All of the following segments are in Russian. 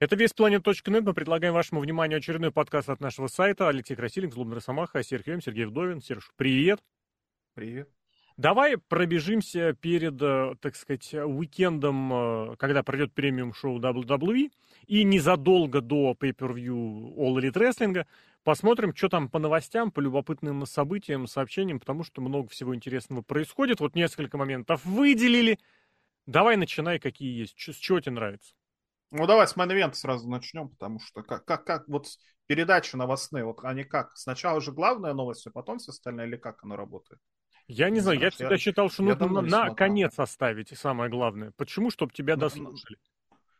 Это весьplanet.net. Мы предлагаем вашему вниманию очередной подкаст от нашего сайта. Алексей Красильник, Злобный Росомаха, Сергей Сергей Вдовин. Серж, привет. Привет. Давай пробежимся перед, э, так сказать, уикендом, э, когда пройдет премиум-шоу WWE, и незадолго до pay-per-view All Elite Wrestling посмотрим, что там по новостям, по любопытным событиям, сообщениям, потому что много всего интересного происходит. Вот несколько моментов выделили. Давай начинай, какие есть. С чего тебе нравится? Ну, давай с мейн сразу начнем, потому что как, как, как вот передачи новостные, вот они как? Сначала же главная новость, а потом все остальное, или как оно работает? Я не, не знаю, знаю, я всегда я, считал, что нужно на, на конец оставить, самое главное. Почему? Чтобы тебя ну, дослушали.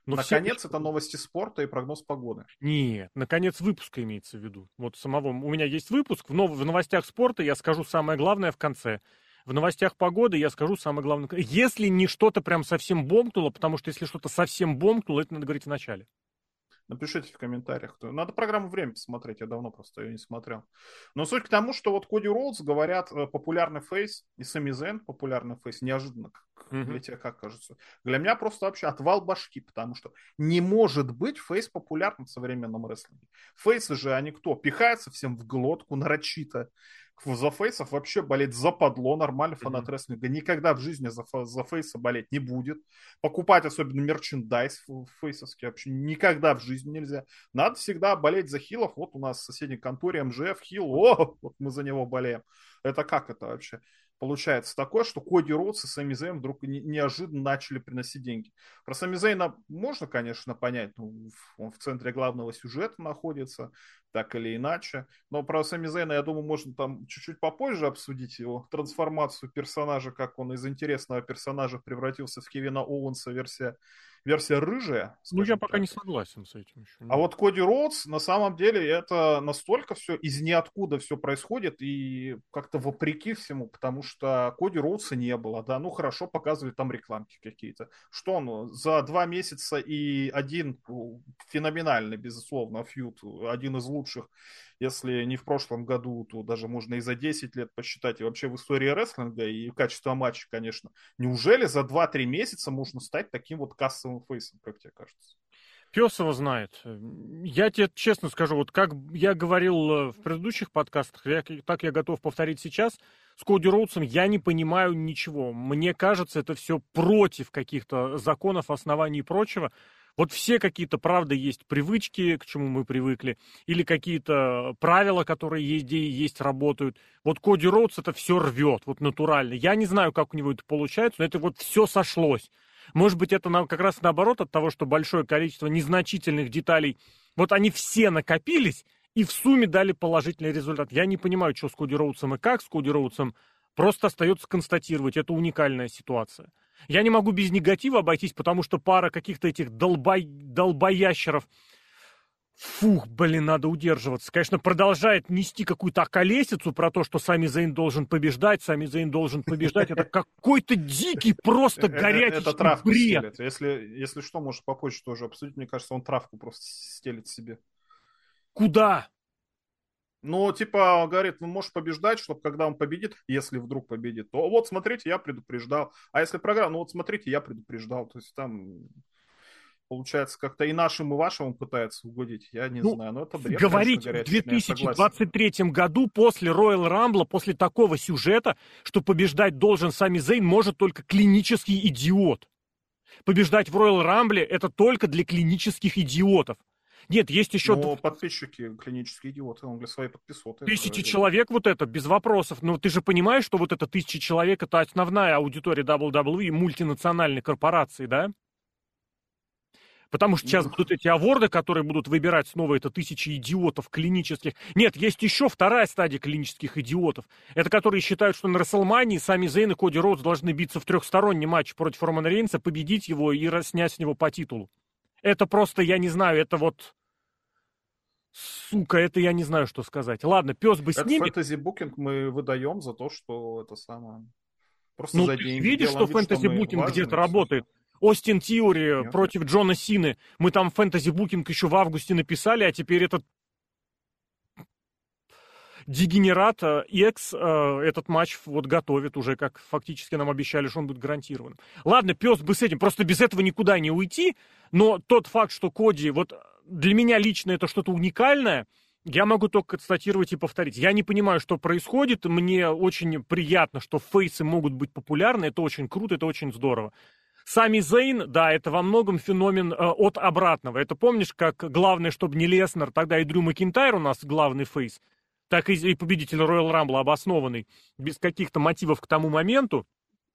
Но наконец, все... это новости спорта и прогноз погоды. Нет, наконец выпуска имеется в виду. Вот самого. У меня есть выпуск. В, нов... в новостях спорта я скажу самое главное в конце. В новостях погоды я скажу самое главное. Если не что-то прям совсем бомкнуло, потому что если что-то совсем бомкнуло, это надо говорить в начале. Напишите в комментариях. Надо программу «Время» посмотреть, я давно просто ее не смотрел. Но суть к тому, что вот Коди Роудс, говорят, э, популярный face, и Сами Зейн популярный face, неожиданно, mm-hmm. для тебя как кажется. Для меня просто вообще отвал башки, потому что не может быть face популярным в современном рестлинге. Face ы же, они кто? Пихаются всем в глотку нарочито за фейсов вообще болеть западло, нормальный фанат mm-hmm. рестлинга никогда в жизни за, за фейса болеть не будет. Покупать особенно мерчендайз фейсовский вообще никогда в жизни нельзя. Надо всегда болеть за хилов. Вот у нас в соседней конторе МЖФ хил, о, вот мы за него болеем. Это как это вообще? Получается такое, что Коди Роудс и Сами Зейн вдруг неожиданно начали приносить деньги. Про Сами Зейна можно, конечно, понять, ну, он в центре главного сюжета находится, так или иначе. Но про Сами Зейна, я думаю, можно там чуть-чуть попозже обсудить его трансформацию персонажа, как он из интересного персонажа превратился в Кевина Оуэнса версия версия рыжая. Ну, я пока так. не согласен с этим еще. А вот Коди Роудс, на самом деле, это настолько все из ниоткуда все происходит, и как-то вопреки всему, потому что Коди Роудса не было, да, ну хорошо, показывают там рекламки какие-то. Что он за два месяца и один феноменальный, безусловно, фьют, один из лучших если не в прошлом году, то даже можно и за 10 лет посчитать, и вообще в истории рестлинга, и качество матча, конечно. Неужели за 2-3 месяца можно стать таким вот кассовым фейсом, как тебе кажется? Пес его знает. Я тебе честно скажу, вот как я говорил э, в предыдущих подкастах, я, так я готов повторить сейчас, с Коди Роудсом я не понимаю ничего. Мне кажется, это все против каких-то законов, оснований и прочего. Вот все какие-то, правда, есть привычки, к чему мы привыкли, или какие-то правила, которые есть, есть, работают. Вот Коди Роудс это все рвет, вот натурально. Я не знаю, как у него это получается, но это вот все сошлось. Может быть, это как раз наоборот от того, что большое количество незначительных деталей, вот они все накопились, и в сумме дали положительный результат. Я не понимаю, что с Коди Роудсом и как с Коди Роудсом. Просто остается констатировать, это уникальная ситуация. Я не могу без негатива обойтись, потому что пара каких-то этих долбой... долбоящеров, фух, блин, надо удерживаться. Конечно, продолжает нести какую-то околесицу про то, что Сами Зейн должен побеждать, Сами Зейн должен побеждать. Это какой-то дикий, просто э, э, горячий бред. Если, если что, может попозже тоже обсудить. Мне кажется, он травку просто стелит себе. Куда? Ну, типа, говорит, ну, можешь побеждать, чтобы когда он победит, если вдруг победит, то вот, смотрите, я предупреждал. А если программа, ну вот, смотрите, я предупреждал. То есть там, получается, как-то и нашим, и вашим он пытается угодить. Я не ну, знаю, но это бред. Говорить конечно, в 2023 году после Royal Rumble, после такого сюжета, что побеждать должен Сами Зейн, может только клинический идиот. Побеждать в Royal Rumble это только для клинических идиотов. Нет, есть еще... Но подписчики клинические идиоты, он для своей подписоты. Тысячи человек вот это, без вопросов. Но ты же понимаешь, что вот это тысячи человек, это основная аудитория WWE мультинациональной корпорации, да? Потому что сейчас будут эти аворды, которые будут выбирать снова это тысячи идиотов клинических. Нет, есть еще вторая стадия клинических идиотов. Это которые считают, что на Расселмании сами Зейн и Коди Роудс должны биться в трехстороннем матче против Романа Рейнса, победить его и снять с него по титулу. Это просто, я не знаю, это вот Сука, это я не знаю, что сказать. Ладно, пес бы это снимет. фэнтези букинг мы выдаем за то, что это самое. Просто ну, за деньги. Видишь, что фэнтези букинг где-то работает? Остин Тиори против Джона Сины. Мы там фэнтези букинг еще в августе написали, а теперь этот дегенерат Экс этот матч вот готовит уже, как фактически нам обещали, что он будет гарантирован. Ладно, пес бы с этим, просто без этого никуда не уйти, но тот факт, что Коди, вот для меня лично это что-то уникальное, я могу только констатировать и повторить. Я не понимаю, что происходит. Мне очень приятно, что фейсы могут быть популярны. Это очень круто, это очень здорово. Сами Зейн, да, это во многом феномен э, от обратного. Это помнишь, как главное, чтобы не Леснер, тогда и Дрю Макинтайр у нас главный face, так и, победитель Royal Rumble обоснованный, без каких-то мотивов к тому моменту.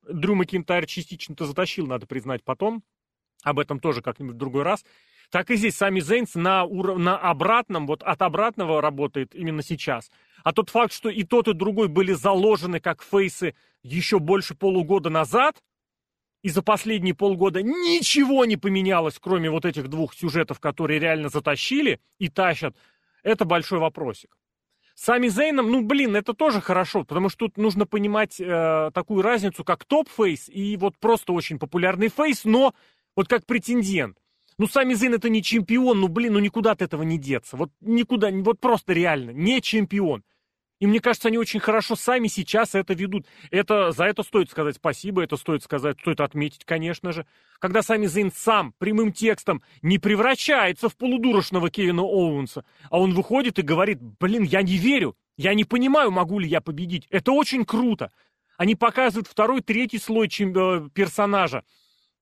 Дрю Макинтайр частично-то затащил, надо признать, потом. Об этом тоже как-нибудь в другой раз. Так и здесь Сами Зейн с на, ур... на обратном, вот от обратного работает именно сейчас. А тот факт, что и тот, и другой были заложены как face ы еще больше полугода назад – и за последние полгода ничего не поменялось, кроме вот этих двух сюжетов, которые реально затащили и тащат, это большой вопросик. С Сами Зейном, ну, блин, это тоже хорошо, потому что тут нужно понимать э, такую разницу, как top-face и вот просто очень популярный face, но вот как претендент. Ну, Сами Зейн это не чемпион, ну, блин, ну никуда от этого не деться. Вот никуда, вот просто реально, не чемпион. И мне кажется, они очень хорошо сами сейчас это ведут. Это, за это стоит сказать спасибо, это стоит сказать, стоит отметить, конечно же. Когда сами Зейн сам прямым текстом не превращается в полудурочного Кевина Оуэнса, а он выходит и говорит, блин, я не верю, я не понимаю, могу ли я победить. Это очень круто. Они показывают второй, третий слой чем, э, персонажа.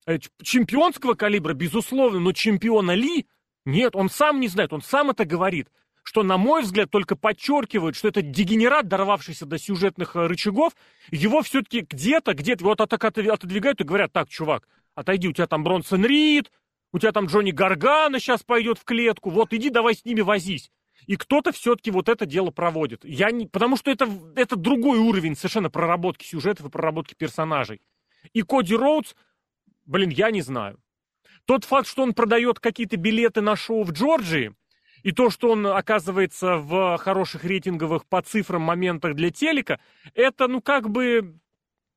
Э, чемпионского калибра, безусловно, но чемпиона Ли, нет, он сам не знает, он сам это говорит что, на мой взгляд, только подчеркивает, что этот дегенерат, дорвавшийся до сюжетных э, рычагов, его все-таки где-то, где-то вот так отодвигают и говорят, так, чувак, отойди, у тебя там Бронсон Рид, у тебя там Джонни Гаргана сейчас пойдет в клетку, вот иди давай с ними возись. И кто-то все-таки вот это дело проводит. Я не... Потому что это, это другой уровень совершенно проработки сюжетов и проработки персонажей. И Коди Роудс, блин, я не знаю. Тот факт, что он продает какие-то билеты на шоу в Джорджии, и то, что он оказывается в хороших рейтинговых по цифрам моментах для телека, это, ну, как бы...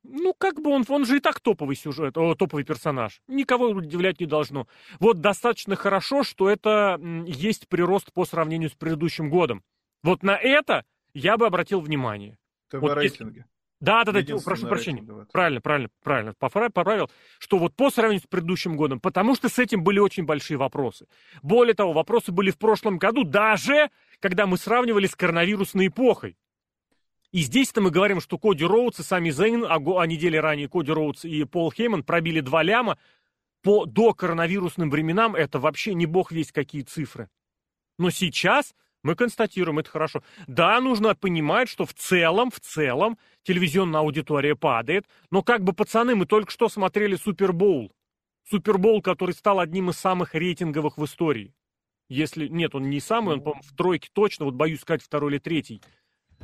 Ну, как бы он, он же и так топовый сюжет, о, топовый персонаж. Никого удивлять не должно. Вот достаточно хорошо, что это есть прирост по сравнению с предыдущим годом. Вот на это я бы обратил внимание. ТВ-рейтинги. Вот да, да, да, прошу прощения. Давайте. Правильно, правильно, правильно. Поправил, что вот по сравнению с предыдущим годом, потому что с этим были очень большие вопросы. Более того, вопросы были в прошлом году, даже когда мы сравнивали с коронавирусной эпохой. И здесь-то мы говорим, что Коди Роудс и сами Зейн, а, а недели ранее Коди Роудс и Пол Хейман пробили два ляма. По до коронавирусным временам это вообще не бог весь какие цифры. Но сейчас мы констатируем, это хорошо. Да, нужно понимать, что в целом, в целом, телевизионная аудитория падает, но как бы, пацаны, мы только что смотрели Супербоул. Супербоул, который стал одним из самых рейтинговых в истории. Если, нет, он не самый, он, по-моему, в тройке точно, вот боюсь сказать, второй или третий.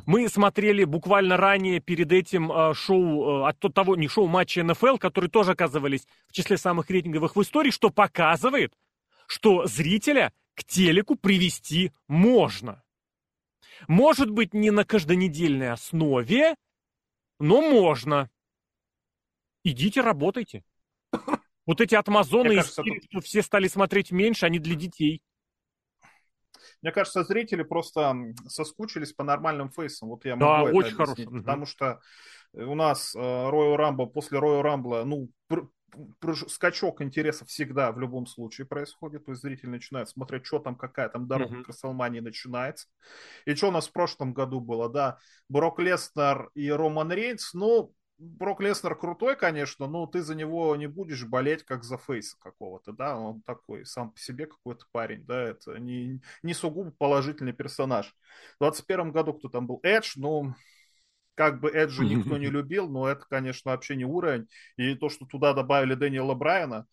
Мы смотрели буквально ранее перед этим э, шоу, э, от того, не шоу, матча НФЛ, которые тоже оказывались в числе самых рейтинговых в истории, что показывает, что зрителя к телеку привести можно. Может быть, не на каждонедельной основе, но можно. Идите, работайте. Вот эти отмазоны, кажется, тут... что все стали смотреть меньше, они для детей. Мне кажется, зрители просто соскучились по нормальным фейсам. Вот я могу да, это очень объяснить, хорошо. Потому что у нас Royal Rumble, после Royal Rumble, ну, скачок интереса всегда в любом случае происходит. То есть зритель начинает смотреть, что там, какая там дорога mm-hmm. к Расселмании начинается. И что у нас в прошлом году было, да, Брок Леснер и Роман Рейнс, ну, Брок Леснер крутой, конечно, но ты за него не будешь болеть как за фейса какого-то, да, он такой сам по себе какой-то парень, да, это не, не сугубо положительный персонаж. В 21 году кто там был? Эдж, ну, как бы Эджи никто не любил, но это, конечно, вообще не уровень. И то, что туда добавили Дэниела Брайана,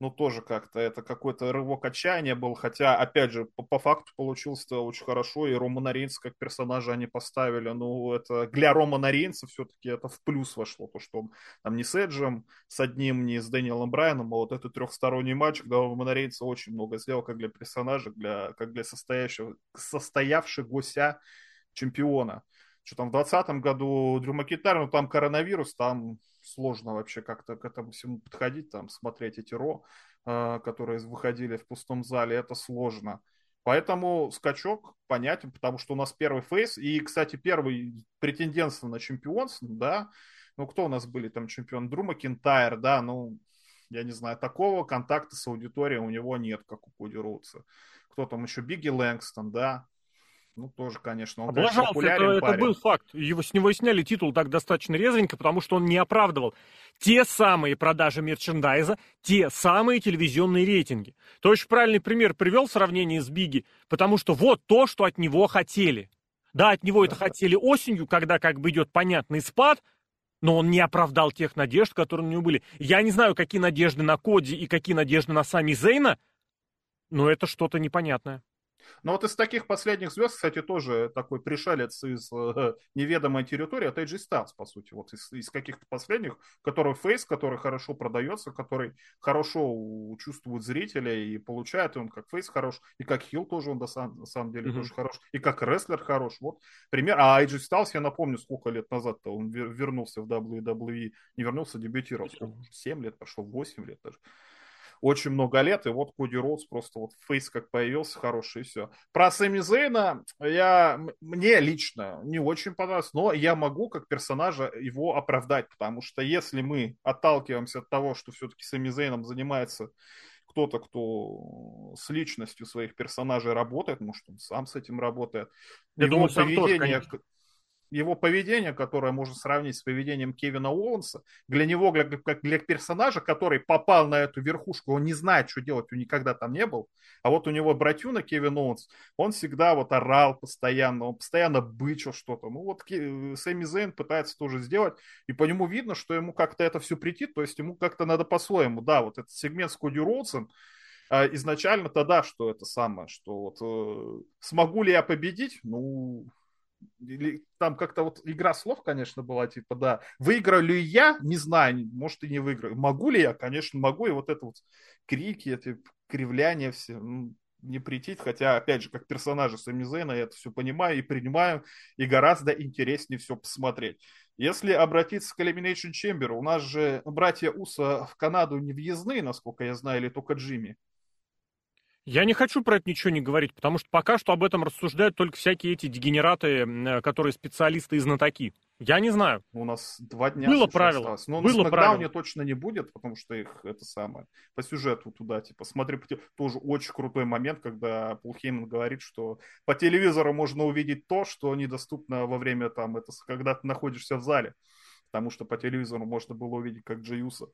ну, тоже как-то это какой-то рывок отчаяния был, хотя, опять же, по, по факту получилось это очень хорошо, и Романа Рейнса как персонажа они поставили, ну, это для Романа Рейнса все-таки это в плюс вошло, то, что он там не с Эджем, с одним, не с Дэниелом Брайаном, а вот этот трехсторонний матч, когда Романа Рейнса очень много сделал, как для персонажа, для, как для состоящего, состоявшегося чемпиона что там в 2020 году Дрю Макитар, ну там коронавирус, там сложно вообще как-то к этому всему подходить, там смотреть эти ро, э, которые выходили в пустом зале, это сложно. Поэтому скачок понятен, потому что у нас первый фейс, и, кстати, первый претендентство на чемпионство, да, ну, кто у нас были там чемпион? Дру Макинтайр, да, ну, я не знаю, такого контакта с аудиторией у него нет, как у Коди Роудса. Кто там еще? Бигги Лэнгстон, да, ну, тоже, конечно. Он, Облажался, конечно, это, это был факт. Его, с него сняли титул так достаточно резвенько, потому что он не оправдывал те самые продажи мерчендайза, те самые телевизионные рейтинги. То очень правильный пример привел в сравнении с Биги, потому что вот то, что от него хотели. Да, от него это хотели осенью, когда как бы идет понятный спад, но он не оправдал тех надежд, которые у него были. Я не знаю, какие надежды на Коди и какие надежды на сами Зейна, но это что-то непонятное. Но вот из таких последних звезд, кстати, тоже такой пришелец из э, неведомой территории, это AJ Styles, по сути, вот из, из каких-то последних, который фейс, который хорошо продается, который хорошо чувствует зрителя и получает, и он как фейс хорош, и как хил тоже он на самом, на самом деле mm-hmm. тоже хорош, и как рестлер хорош. Вот пример. А AJ Styles, я напомню, сколько лет назад-то он вернулся в WWE, не вернулся, дебютировал, сколько? 7 лет прошло, 8 лет даже очень много лет, и вот Коди Роудс просто вот фейс как появился хороший, и все. Про Сэмми Зейна я, мне лично не очень понравилось, но я могу как персонажа его оправдать, потому что если мы отталкиваемся от того, что все-таки Сэмми Зейном занимается кто-то, кто с личностью своих персонажей работает, может, он сам с этим работает. Я его думаю, поведение, тоже, его поведение, которое можно сравнить с поведением Кевина Уолленса, для него, как для персонажа, который попал на эту верхушку, он не знает, что делать, он никогда там не был. А вот у него братюна Кевин Оуэнс, он всегда вот орал постоянно, он постоянно бычил что-то. Ну вот Сэмми Зейн пытается тоже сделать, и по нему видно, что ему как-то это все притит, то есть ему как-то надо по-своему. Да, вот этот сегмент с Коди Роудсом, а изначально тогда, что это самое, что вот э, смогу ли я победить? Ну, или там как-то вот игра слов, конечно, была, типа, да, выиграю ли я, не знаю, может и не выиграю. Могу ли я? Конечно, могу, и вот это вот крики, эти кривляния все, не притить, хотя, опять же, как персонажа Сами Зейна я это все понимаю и принимаю, и гораздо интереснее все посмотреть. Если обратиться к Elimination Chamber, у нас же братья Уса в Канаду не въездны, насколько я знаю, или только Джимми. Я не хочу про это ничего не говорить, потому что пока что об этом рассуждают только всякие эти дегенераты, которые специалисты и знатоки. Я не знаю. У нас два дня Было правило. Осталось. Но Было на правило. точно не будет, потому что их это самое. По сюжету туда, типа, смотри, тоже очень крутой момент, когда Пол Хейман говорит, что по телевизору можно увидеть то, что недоступно во время там, это, когда ты находишься в зале. Потому что по телевизору можно было увидеть, как Джейуса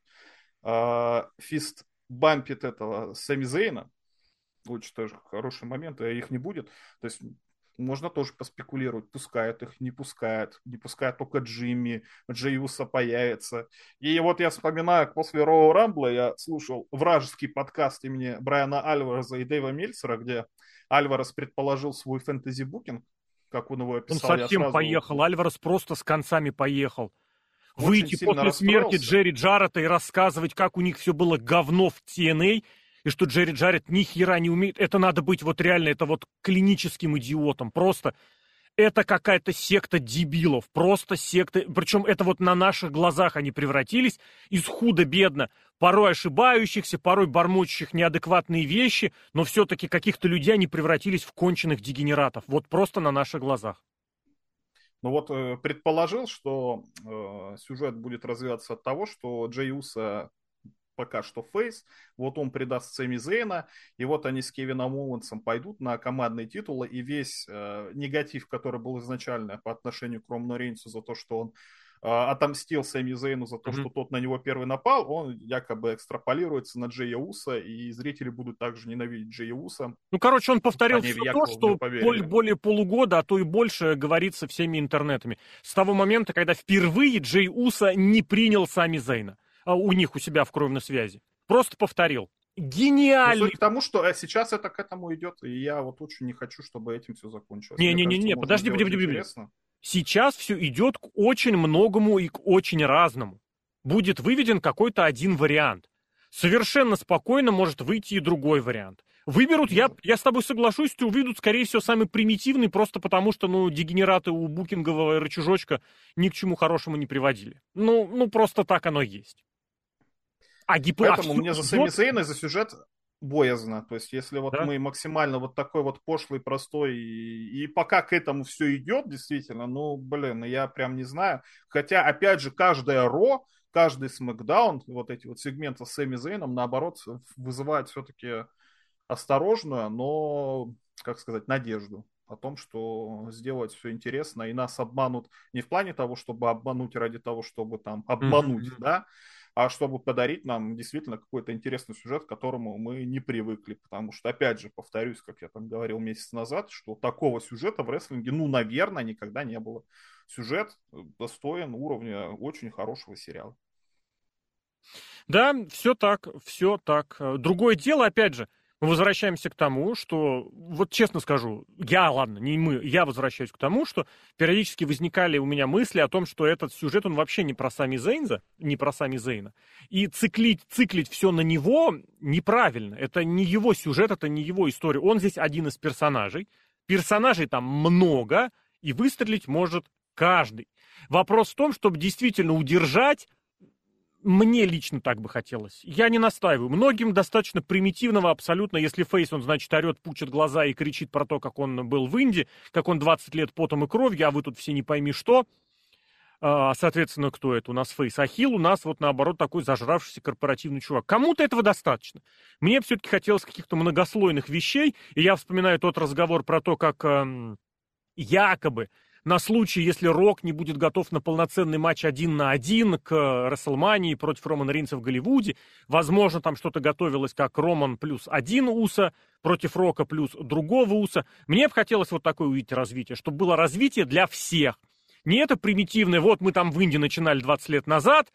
а, фист бампит этого Сами Зейна, очень тоже хорошие моменты, а их не будет. То есть можно тоже поспекулировать, пускают их, не пускают, не пускают только Джимми, Джейуса появится. И вот я вспоминаю, после Роу Рамбла я слушал вражеский подкаст имени Брайана Альвареса и Дэйва Мельцера, где Альварес предположил свой фэнтези-букинг, как он его описал. Он совсем сразу... поехал, Альварес просто с концами поехал. Выйти после смерти Джерри Джаррета и рассказывать, как у них все было говно в TNA – и что Джерри Джаред ни хера не умеет. Это надо быть вот реально, это вот клиническим идиотом. Просто это какая-то секта дебилов, просто секта. Причем это вот на наших глазах они превратились из худо-бедно, порой ошибающихся, порой бормочущих неадекватные вещи, но все-таки каких-то людей они превратились в конченых дегенератов. Вот просто на наших глазах. Ну вот э, предположил, что э, сюжет будет развиваться от того, что Джей Уса пока что фейс, вот он предаст Сэмми Зейна, и вот они с Кевином Оуэнсом пойдут на командные титулы, и весь э, негатив, который был изначально по отношению к Роману Рейнсу за то, что он э, отомстил Сэмми Зейну за то, mm-hmm. что тот на него первый напал, он якобы экстраполируется на Джея Уса, и зрители будут также ненавидеть Джея Уса. Ну, короче, он повторил все то, что более, более полугода, а то и больше говорится всеми интернетами. С того момента, когда впервые Джей Уса не принял Сами Зейна. А, у них у себя в кровной связи. Просто повторил. Гениальный. К тому, что э, сейчас это к этому идет, и я вот очень не хочу, чтобы этим все закончилось. Не-не-не, подожди, подожди, подожди. Сейчас все идет к очень многому и к очень разному. Будет выведен какой-то один вариант. Совершенно спокойно может выйти и другой вариант. Выберут, я, я с тобой соглашусь, что увидят, скорее всего, самый примитивный, просто потому что, ну, дегенераты у букингового рычажочка ни к чему хорошему не приводили. Ну, ну просто так оно есть. А гипотеза... Поэтому мне за Сэмми Зейна, за сюжет боязно. То есть, если вот да? мы максимально вот такой вот пошлый, простой, и, и пока к этому все идет, действительно, ну, блин, я прям не знаю. Хотя, опять же, каждая Ро, каждый смакдаун, вот эти вот сегменты с Сэмми Зейном, наоборот, вызывает все-таки осторожную, но, как сказать, надежду о том, что сделать все интересно, и нас обманут не в плане того, чтобы обмануть ради того, чтобы там обмануть, mm-hmm. да, а чтобы подарить нам действительно какой-то интересный сюжет, к которому мы не привыкли. Потому что, опять же, повторюсь, как я там говорил месяц назад, что такого сюжета в рестлинге, ну, наверное, никогда не было. Сюжет достоин уровня очень хорошего сериала. Да, все так, все так. Другое дело, опять же, мы возвращаемся к тому, что, вот честно скажу, я, ладно, не мы, я возвращаюсь к тому, что периодически возникали у меня мысли о том, что этот сюжет, он вообще не про Сами Зейнза, не про Сами Зейна. И циклить, циклить все на него неправильно. Это не его сюжет, это не его история. Он здесь один из персонажей. Персонажей там много, и выстрелить может каждый. Вопрос в том, чтобы действительно удержать мне лично так бы хотелось. Я не настаиваю. Многим достаточно примитивного абсолютно. Если Фейс, он, значит, орет, пучит глаза и кричит про то, как он был в Инди, как он 20 лет потом и кровью, а вы тут все не пойми что. А, соответственно, кто это? У нас Фейс. Ахилл у нас вот наоборот такой зажравшийся корпоративный чувак. Кому-то этого достаточно. Мне все-таки хотелось каких-то многослойных вещей, и я вспоминаю тот разговор про то, как эм, якобы на случай, если Рок не будет готов на полноценный матч один на один к Расселмании против Романа Ринца в Голливуде. Возможно, там что-то готовилось как Роман плюс один Уса против Рока плюс другого Уса. Мне бы хотелось вот такое увидеть развитие, чтобы было развитие для всех. Не это примитивное, вот мы там в Индии начинали 20 лет назад,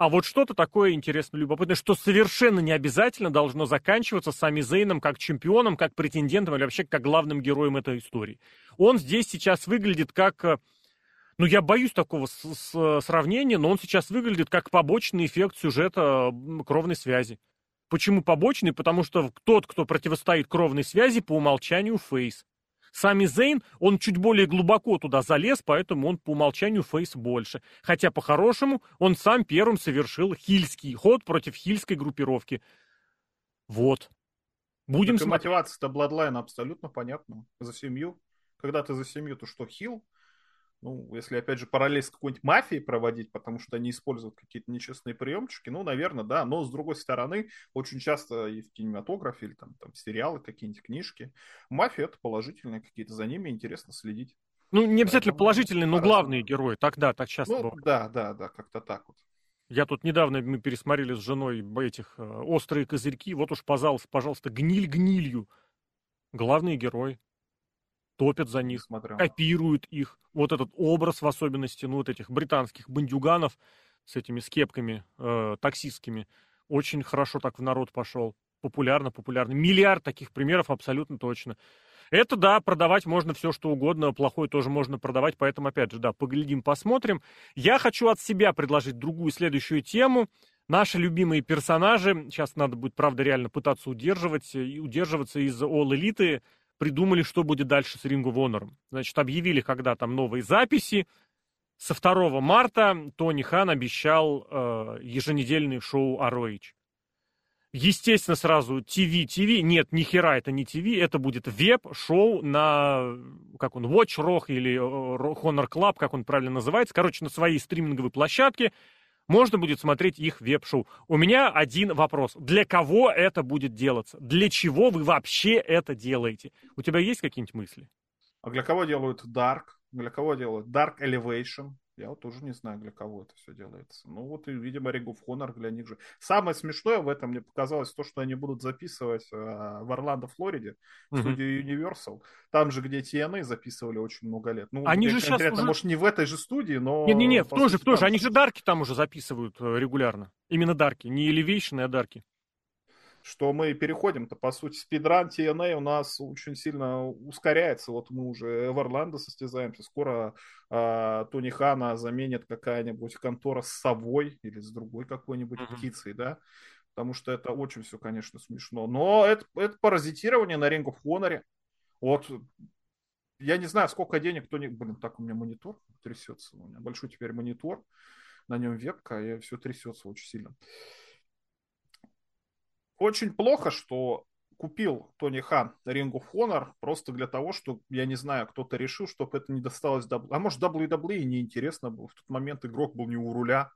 а вот что-то такое интересное, любопытное, что совершенно не обязательно должно заканчиваться Сами Зейном как чемпионом, как претендентом или вообще как главным героем этой истории. Он здесь сейчас выглядит как... Э, ну, я боюсь такого с -с сравнения, но он сейчас выглядит как побочный эффект сюжета кровной связи. Почему побочный? Потому что тот, кто противостоит кровной связи, по умолчанию фейс. Сами Зейн, он чуть более глубоко туда залез, поэтому он по умолчанию фейс больше. Хотя, по-хорошему, он сам первым совершил хильский ход против хильской группировки. Вот. Будем так смотреть. мотивация-то Бладлайна абсолютно понятна. За семью. Когда ты за семью, то что, хил? Ну, если, опять же, параллель с какой-нибудь мафией проводить, потому что они используют какие-то нечестные приемчики, ну, наверное, да, но, с другой стороны, очень часто и в кинематографе, или там, там сериалы, какие-нибудь книжки, мафия — это положительные какие-то, за ними интересно следить. Ну, не обязательно положительные, но главные герои, тогда, так часто ну, бывает. Да, да, да, как-то так вот. Я тут недавно, мы пересмотрели с женой этих э, «Острые козырьки», вот уж, пожалуйста, пожалуйста, гниль гнилью. Главные герои топят за них, Смотрю. копируют их. Вот этот образ в особенности, ну, вот этих британских бандюганов с этими скепками э, таксистскими, очень хорошо так в народ пошел. Популярно, популярно. Миллиард таких примеров абсолютно точно. Это, да, продавать можно все, что угодно, плохое тоже можно продавать, поэтому, опять же, да, поглядим, посмотрим. Я хочу от себя предложить другую следующую тему. Наши любимые персонажи, сейчас надо будет, правда, реально пытаться удерживать, и удерживаться из All Elite, придумали, что будет дальше с Ring of. Значит, объявили, когда там новые записи. Со 2 марта Тони Хан обещал э, еженедельный шоу ROH. Естественно, сразу ТВ, ТВ. Нет, ни хера это не ТВ, это будет веб-шоу на, как он, Watch Rock или э, Honor Club, как он правильно называется. Короче, на своей стриминговой площадке можно будет смотреть их веб-шоу. У меня один вопрос. Для кого это будет делаться? Для чего вы вообще это делаете? У тебя есть какие-нибудь мысли? А для кого делают Dark? Для кого делают Dark Elevation? Я вот тоже не знаю, для кого это все делается. Ну вот, и, видимо, Ring of Honor для них же. Самое смешное в этом мне показалось то, что они будут записывать э, в Орландо, Флориде, в mm-hmm. студию Universal. Там же, где TNA записывали очень много лет. Ну, они же сейчас уже... может, не в этой же студии, но... Не-не-не, в той же, в той же. Они же Дарки там уже записывают э, регулярно. Именно Дарки. Не Elevation, а Дарки что мы переходим-то, по сути, спидран TNA у нас очень сильно ускоряется. Вот мы уже в Орландо состязаемся, скоро э, Тони Хана заменит какая-нибудь контора с совой или с другой какой-нибудь mm-hmm. птицей, да, потому что это очень все, конечно, смешно. Но это, это паразитирование на рингу в Хоноре. Вот я не знаю, сколько денег кто не... Блин, так у меня монитор трясется. У меня большой теперь монитор. На нем вебка, и все трясется очень сильно. Очень плохо, что купил Тони Хан Ring of Honor просто для того, что, я не знаю, кто-то решил, чтобы это не досталось... А может, WWE неинтересно было. В тот момент игрок был не у руля.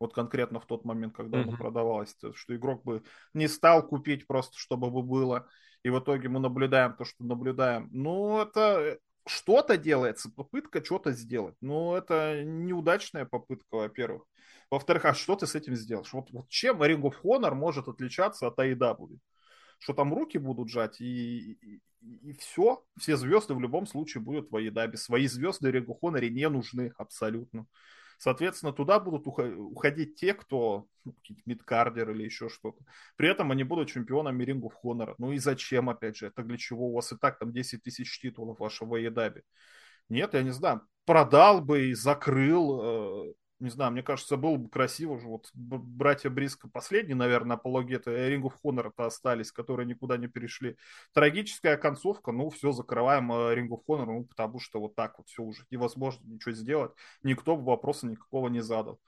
Вот конкретно в тот момент, когда mm-hmm. оно продавалось. Что игрок бы не стал купить просто, чтобы бы было. И в итоге мы наблюдаем то, что наблюдаем. Ну, это что-то делается, попытка что-то сделать. Но это неудачная попытка, во-первых. Во-вторых, а что ты с этим сделаешь? Вот, вот чем Ring of Honor может отличаться от AEW? что там руки будут жать, и, и, и все. Все звезды в любом случае будут в Аидабе. Свои звезды Рингу Хоноре не нужны абсолютно. Соответственно, туда будут уходить те, кто ну, мидкардер или еще что-то. При этом они будут чемпионами Рингу в Хонора. Ну и зачем, опять же, это для чего? У вас и так там 10 тысяч титулов вашего Едабе. Нет, я не знаю, продал бы и закрыл э, не знаю, мне кажется, было бы красиво же. Вот братья Бриско последние, наверное, апологеты Ring of Honor-то остались, которые никуда не перешли. Трагическая концовка, ну, все, закрываем э, Ring of Honor, ну, потому что вот так вот все уже невозможно ничего сделать. Никто бы вопроса никакого не задал.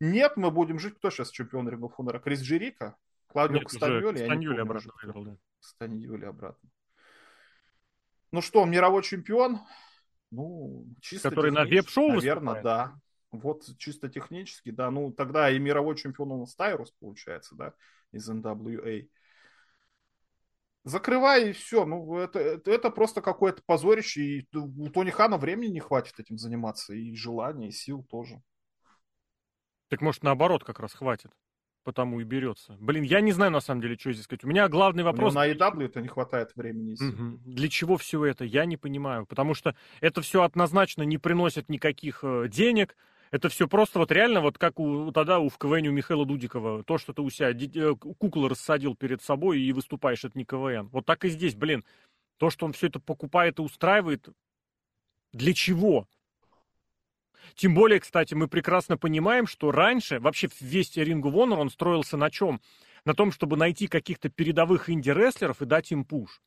Нет, мы будем жить. Кто сейчас чемпион Ring of Honor? Крис Джерика? Клаудио Кастаньоли? Кастаньоли обратно выиграл, да. Кастаньоли обратно. Ну что, мировой чемпион? Ну, чисто Который на веб-шоу Наверное, выступает? да. Вот чисто технически, да, ну тогда и мировой чемпион у нас Тайрус получается, да, из NWA. Закрывай и все. Ну, это, это, просто какое-то позорище. И у Тони Хана времени не хватит этим заниматься. И желания, и сил тоже. Так может наоборот как раз хватит. Потому и берется. Блин, я не знаю на самом деле, что здесь сказать. У меня главный вопрос... на EW это не хватает времени. Угу. Для чего все это? Я не понимаю. Потому что это все однозначно не приносит никаких э, денег это все просто вот реально, вот как у, тогда у в КВН у Михаила Дудикова, то, что ты у себя э, куклу рассадил перед собой и выступаешь, это не КВН. Вот так и здесь, блин. То, что он все это покупает и устраивает, для чего? Тем более, кстати, мы прекрасно понимаем, что раньше вообще весь Ring of он строился на чем? На том, чтобы найти каких-то передовых инди-рестлеров и дать им пуш.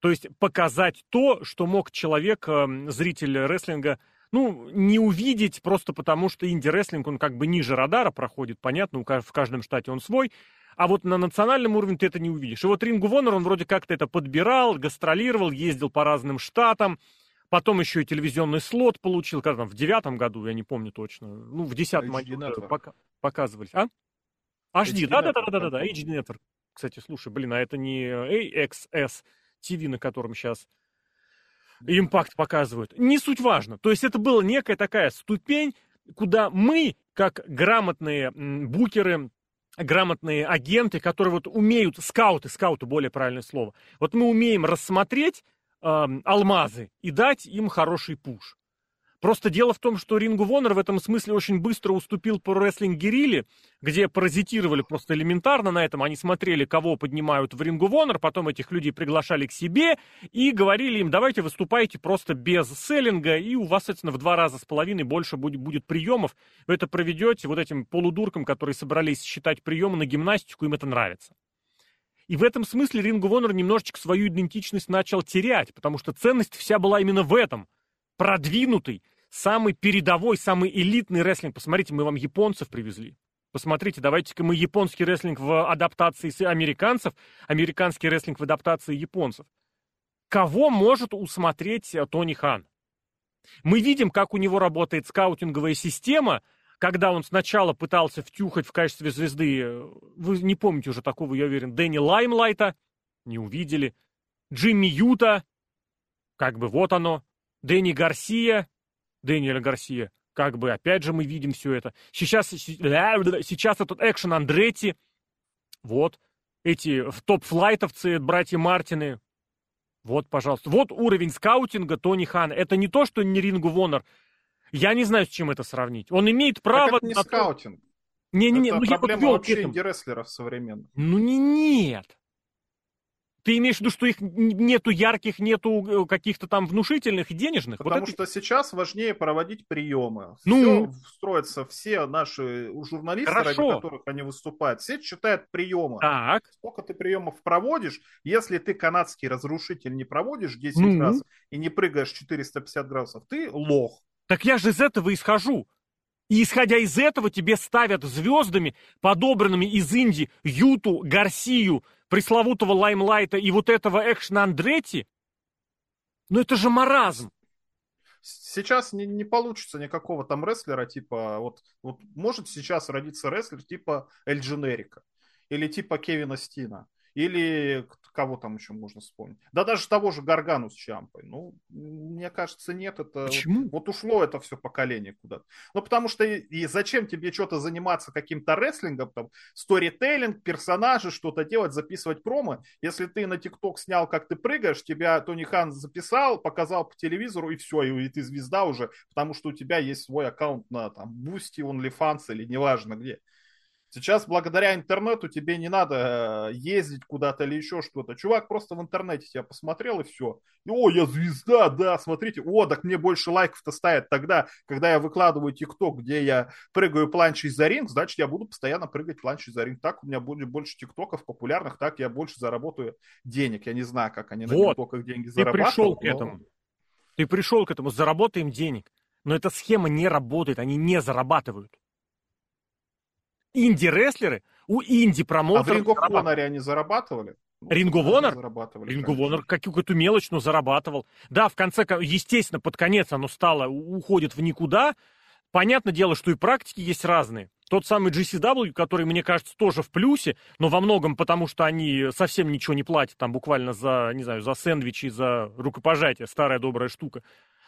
То есть показать то, что мог человек, эм, зритель рестлинга, ну, не увидеть просто потому, что инди-рестлинг, он как бы ниже радара проходит, понятно, в каждом штате он свой, а вот на национальном уровне ты это не увидишь. И вот Рингу Вонер, он вроде как-то это подбирал, гастролировал, ездил по разным штатам, потом еще и телевизионный слот получил, когда там, в девятом году, я не помню точно, ну, в десятом пока, показывались, а? HD, да-да-да-да-да, HD Network. Кстати, слушай, блин, а это не AXS TV, на котором сейчас импакт показывают. Не суть важно. То есть это была некая такая ступень, куда мы, как грамотные букеры, грамотные агенты, которые вот умеют, скауты, скауты более правильное слово, вот мы умеем рассмотреть э, алмазы и дать им хороший пуш. Просто дело в том, что Рингу Вонер в этом смысле очень быстро уступил по рестлинг Гериле, где паразитировали просто элементарно на этом. Они смотрели, кого поднимают в Рингу Вонер, потом этих людей приглашали к себе и говорили им, давайте выступайте просто без селлинга, и у вас, соответственно, в два раза с половиной больше будет, будет приемов. Вы это проведете вот этим полудуркам, которые собрались считать приемы на гимнастику, им это нравится. И в этом смысле Рингу Вонер немножечко свою идентичность начал терять, потому что ценность вся была именно в этом. Продвинутый, самый передовой, самый элитный рестлинг. Посмотрите, мы вам японцев привезли. Посмотрите, давайте-ка мы японский рестлинг в адаптации с американцев, американский рестлинг в адаптации японцев. Кого может усмотреть э, Тони Хан? Мы видим, как у него работает скаутинговая система, когда он сначала пытался втюхать в качестве звезды, э, вы не помните уже такого, я уверен, Дэнни Лаймлайта, не увидели, Джимми Юта, как бы вот оно, Дэнни Гарсия, Дэниеля Гарсия. Как бы, опять же, мы видим все это. Сейчас, сейчас этот экшен Андретти. Вот. Эти топ-флайтовцы, братья Мартины. Вот, пожалуйста. Вот уровень скаутинга Тони Хана. Это не то, что не Рингу Вонер. Я не знаю, с чем это сравнить. Он имеет право... Так это не скаутинг. Не-не-не, ну я вот вообще инди-рестлеров современных. Ну не нет. Ты имеешь в виду, что их нету ярких, нету э, каких-то там внушительных и денежных? Потому вот что это... сейчас важнее проводить приемы. Ну, все строятся, все наши журналисты, Хорошо. ради которых они выступают, все читают приемы. Так. Сколько ты приемов проводишь, если ты канадский разрушитель не проводишь 10 ну. раз и не прыгаешь 450 градусов, ты лох. Так я же из этого исхожу. И исходя из этого тебе ставят звездами, подобранными из Индии, Юту, Гарсию, пресловутого Лаймлайта и вот этого экшена Андретти. Ну это же маразм. Сейчас не, не получится никакого там рестлера, типа, вот, вот может сейчас родиться рестлер типа Эль Дженерика или типа Кевина Стина. Или кого там еще можно вспомнить? Да даже того же Гаргану с Чампой. Ну, мне кажется, нет. Это Почему? Вот, вот ушло это все поколение куда-то. Ну, потому что и, и зачем тебе что-то заниматься каким-то рестлингом, там, сторителлинг, персонажи, что-то делать, записывать промо, если ты на ТикТок снял, как ты прыгаешь, тебя Тони Хан записал, показал по телевизору, и все, и, и ты звезда уже, потому что у тебя есть свой аккаунт на там Boosty, OnlyFans или неважно где. Сейчас благодаря интернету тебе не надо э, ездить куда-то или еще что-то. Чувак просто в интернете тебя посмотрел и все. И, о, я звезда, да, смотрите. О, так мне больше лайков-то ставят тогда, когда я выкладываю ТикТок, где я прыгаю планчей за ринг, значит, я буду постоянно прыгать планчей за ринг. Так у меня будет больше ТикТоков популярных, так я больше заработаю денег. Я не знаю, как они вот. на ТикТоках деньги Ты зарабатывают. Ты пришел к этому. Ты пришел к этому, заработаем денег. Но эта схема не работает, они не зарабатывают инди-рестлеры, у инди-промоутеров... А в Ring of Honor они зарабатывали? Honor? Ring of Honor какую-то мелочь, но зарабатывал. Да, в конце, естественно, под конец оно стало, уходит в никуда. Понятное дело, что и практики есть разные. Тот самый GCW, который, мне кажется, тоже в плюсе, но во многом потому, что они совсем ничего не платят, там буквально за, не знаю, за сэндвичи, за рукопожатие, старая добрая штука.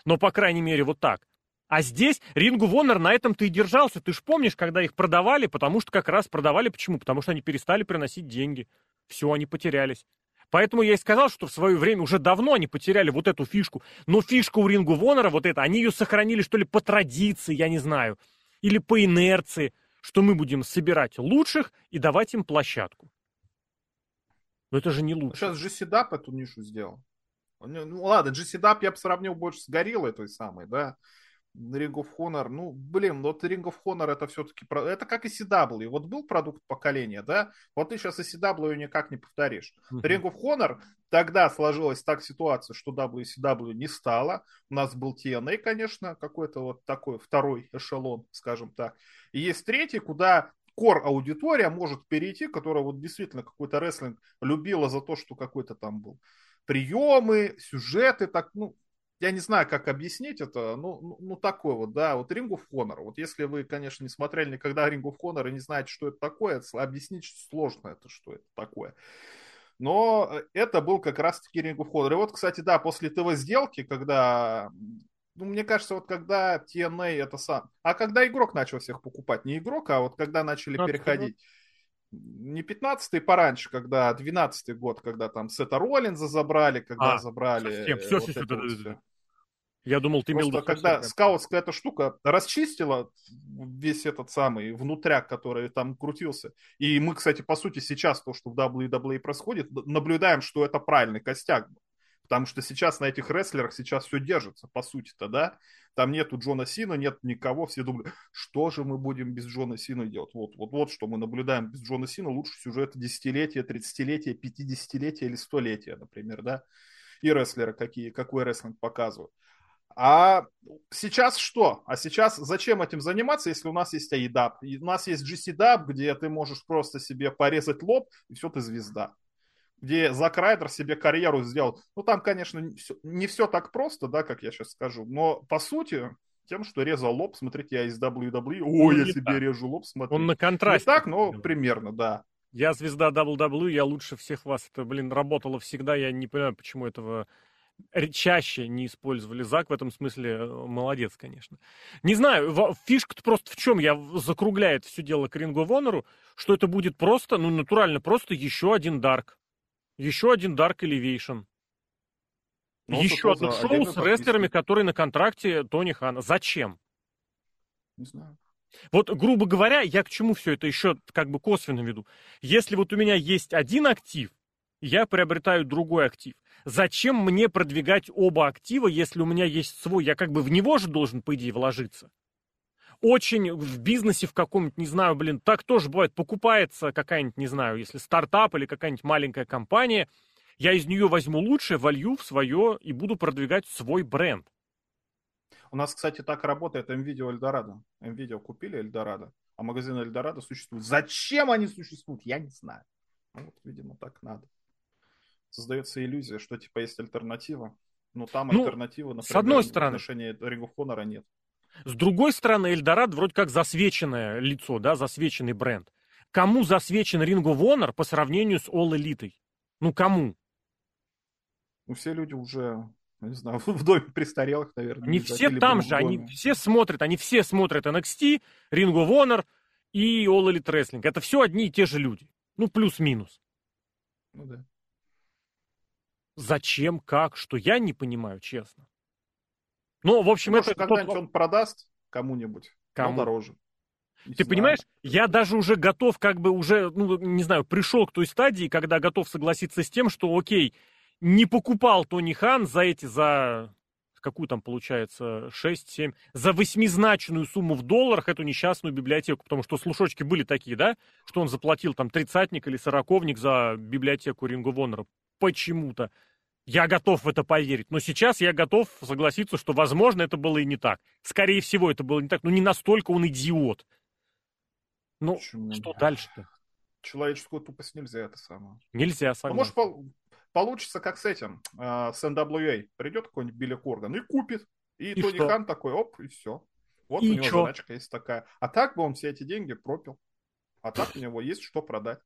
Но, по крайней мере, вот так. А здесь Рингу Вонер на этом ты и держался. Ты ж помнишь, когда их продавали, потому что как раз продавали почему? Потому что они перестали приносить деньги. Все, они потерялись. Поэтому я и сказал, что в свое время уже давно они потеряли вот эту фишку. Но фишка у Рингу Вонера, вот это, они ее сохранили, что ли, по традиции, я не знаю. Или по инерции, что мы будем собирать лучших и давать им площадку. Но это же не лучше. Сейчас GCDAP эту нишу сделал. Ну ладно, GCDAP я бы сравнил больше с Гориллой той самой, да. Ring of Honor, ну, блин, вот Ring of Honor это все-таки, это как и CW, вот был продукт поколения, да, вот ты сейчас и CW никак не повторишь. Uh-huh. Ring of Honor, тогда сложилась так ситуация, что WCW не стало, у нас был TNA, конечно, какой-то вот такой второй эшелон, скажем так, и есть третий, куда кор аудитория может перейти, которая вот действительно какой-то рестлинг любила за то, что какой-то там был приемы, сюжеты, так, ну, я не знаю, как объяснить это, ну, ну, ну такой вот, да, вот Ring of Honor. Вот если вы, конечно, не смотрели никогда Ring of Honor и не знаете, что это такое, объяснить сложно это, что это такое. Но э, это был как раз-таки Ring of Honor. И вот, кстати, да, после ТВ-сделки, когда ну, мне кажется, вот когда TNA это сам... А когда игрок начал всех покупать, не игрок, а вот когда начали переходить... Не 15-й, пораньше, когда 12-й год, когда там Сета Роллинза забрали, когда а, забрали... Совсем, все, вот все, все, вот все. Я думал, ты имел когда скаутская эта штука расчистила весь этот самый внутряк, который там крутился. И мы, кстати, по сути, сейчас то, что в WWE происходит, наблюдаем, что это правильный костяк. Потому что сейчас на этих рестлерах сейчас все держится, по сути-то, да? Там нету Джона Сина, нет никого, все думают, что же мы будем без Джона Сина делать? Вот, вот, вот что мы наблюдаем без Джона Сина, лучше сюжеты десятилетия, тридцатилетия, пятидесятилетия или столетия, например, да? И рестлеры какие, какой рестлинг показывают. А сейчас что? А сейчас зачем этим заниматься, если у нас есть AEDAP? У нас есть GCDAP, где ты можешь просто себе порезать лоб, и все, ты звезда. Где Зак Райдер себе карьеру сделал. Ну, там, конечно, не все так просто, да, как я сейчас скажу. Но, по сути, тем, что резал лоб, смотрите, я из WWE, о, я себе так. режу лоб, смотрите. Он на контрасте. Не так, но примерно, да. Я звезда WWE, я лучше всех вас. Это, блин, работало всегда. Я не понимаю, почему этого чаще не использовали Зак, в этом смысле э, молодец, конечно. Не знаю, фишка-то просто в чем, я закругляет все дело к Рингу Вонору, что это будет просто, ну, натурально, просто еще один Дарк. Еще один Dark Elevation. Ну, еще одно шоу с рестлерами, которые на контракте Тони Хана. Зачем? Не знаю. Вот, грубо говоря, я к чему все это еще как бы косвенно веду. Если вот у меня есть один актив, я приобретаю другой актив. Зачем мне продвигать оба актива, если у меня есть свой? Я как бы в него же должен, по идее, вложиться. Очень в бизнесе в каком-нибудь, не знаю, блин, так тоже бывает, покупается какая-нибудь, не знаю, если стартап или какая-нибудь маленькая компания, я из нее возьму лучшее, волью в свое и буду продвигать свой бренд. У нас, кстати, так работает MVideo Эльдорадо. MVideo купили Эльдорадо, а магазин Эльдорадо существует. Зачем они существуют, я не знаю. Ну, вот, видимо, так надо. Создается иллюзия, что типа есть альтернатива. Но там ну, альтернативы, например, с одной стороны, в отношении Ring of Honor нет. С другой стороны, Эльдорад вроде как засвеченное лицо, да, засвеченный бренд. Кому засвечен Ring of Honor по сравнению с All Elite? Ну, кому? Ну, все люди уже, не знаю, в доме престарелых, наверное. Не все там же, они все смотрят, они все смотрят NXT, Ring of Honor и All Elite Wrestling. Это все одни и те же люди. Ну, плюс-минус. Ну да. Зачем, как, что, я не понимаю, честно. Ну, в общем, Может, это... когда-нибудь тот... он продаст кому-нибудь, Кому? дороже. Не Ты знаю. понимаешь, я даже уже готов, как бы уже, ну, не знаю, пришел к той стадии, когда готов согласиться с тем, что, окей, не покупал Тони Хан за эти, за какую там получается, 6-7, за восьмизначную сумму в долларах эту несчастную библиотеку, потому что слушочки были такие, да, что он заплатил там тридцатник или сороковник за библиотеку Рингу Вонера почему-то. Я готов в это поверить. Но сейчас я готов согласиться, что, возможно, это было и не так. Скорее всего, это было не так. Но не настолько он идиот. Ну, Почему? что дальше-то? Человеческую тупость нельзя, это самое. Нельзя, согласен. А может, получится, как с этим, э, с NWA. Придет какой-нибудь Билли Корган и купит. И, и Тони что? Хан такой, оп, и все. Вот и у него чё? задачка есть такая. А так бы он все эти деньги пропил. А так у него есть что продать.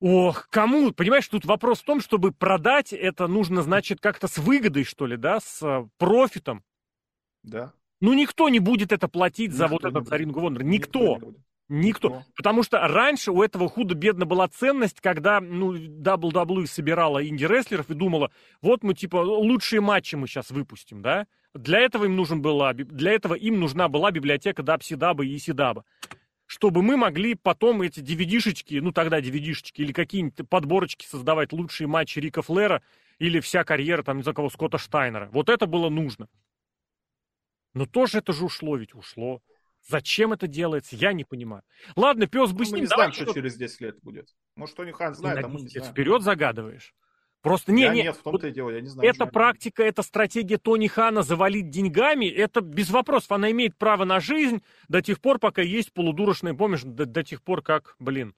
Ох, кому? Понимаешь, тут вопрос в том, чтобы продать это нужно, значит, как-то с выгодой, что ли, да, с э, профитом. Да. Ну, никто не будет это платить никто за вот этот Ring of Никто. Никто. Никто. Никто. Потому что раньше у этого худо-бедно была ценность, когда ну, WWE собирала инди-рестлеров и думала, вот мы типа лучшие матчи мы сейчас выпустим, да? Для этого им нужен была, для этого им нужна была библиотека Дабсидаба и Исидаба чтобы мы могли потом эти DVD-шечки, ну тогда DVD-шечки или какие-нибудь подборочки создавать, лучшие матчи Рика Флера или вся карьера, там, не знаю кого, Скотта Штайнера. Вот это было нужно. Но тоже это же ушло ведь, ушло. Зачем это делается, я не понимаю. Ладно, пес бы ну, с ним. Мы не знаем, что через 10 лет будет. Может, Тони Хан знает, а мы не знаем. Вперед загадываешь. Просто не, я не, нет, в том-то и дело, я не знаю. Эта практика, эта стратегия Тони Хана завалить деньгами, это без вопросов. Она имеет право на жизнь до тех пор, пока есть полудурочные, помнишь, до, до тех пор, как, блин,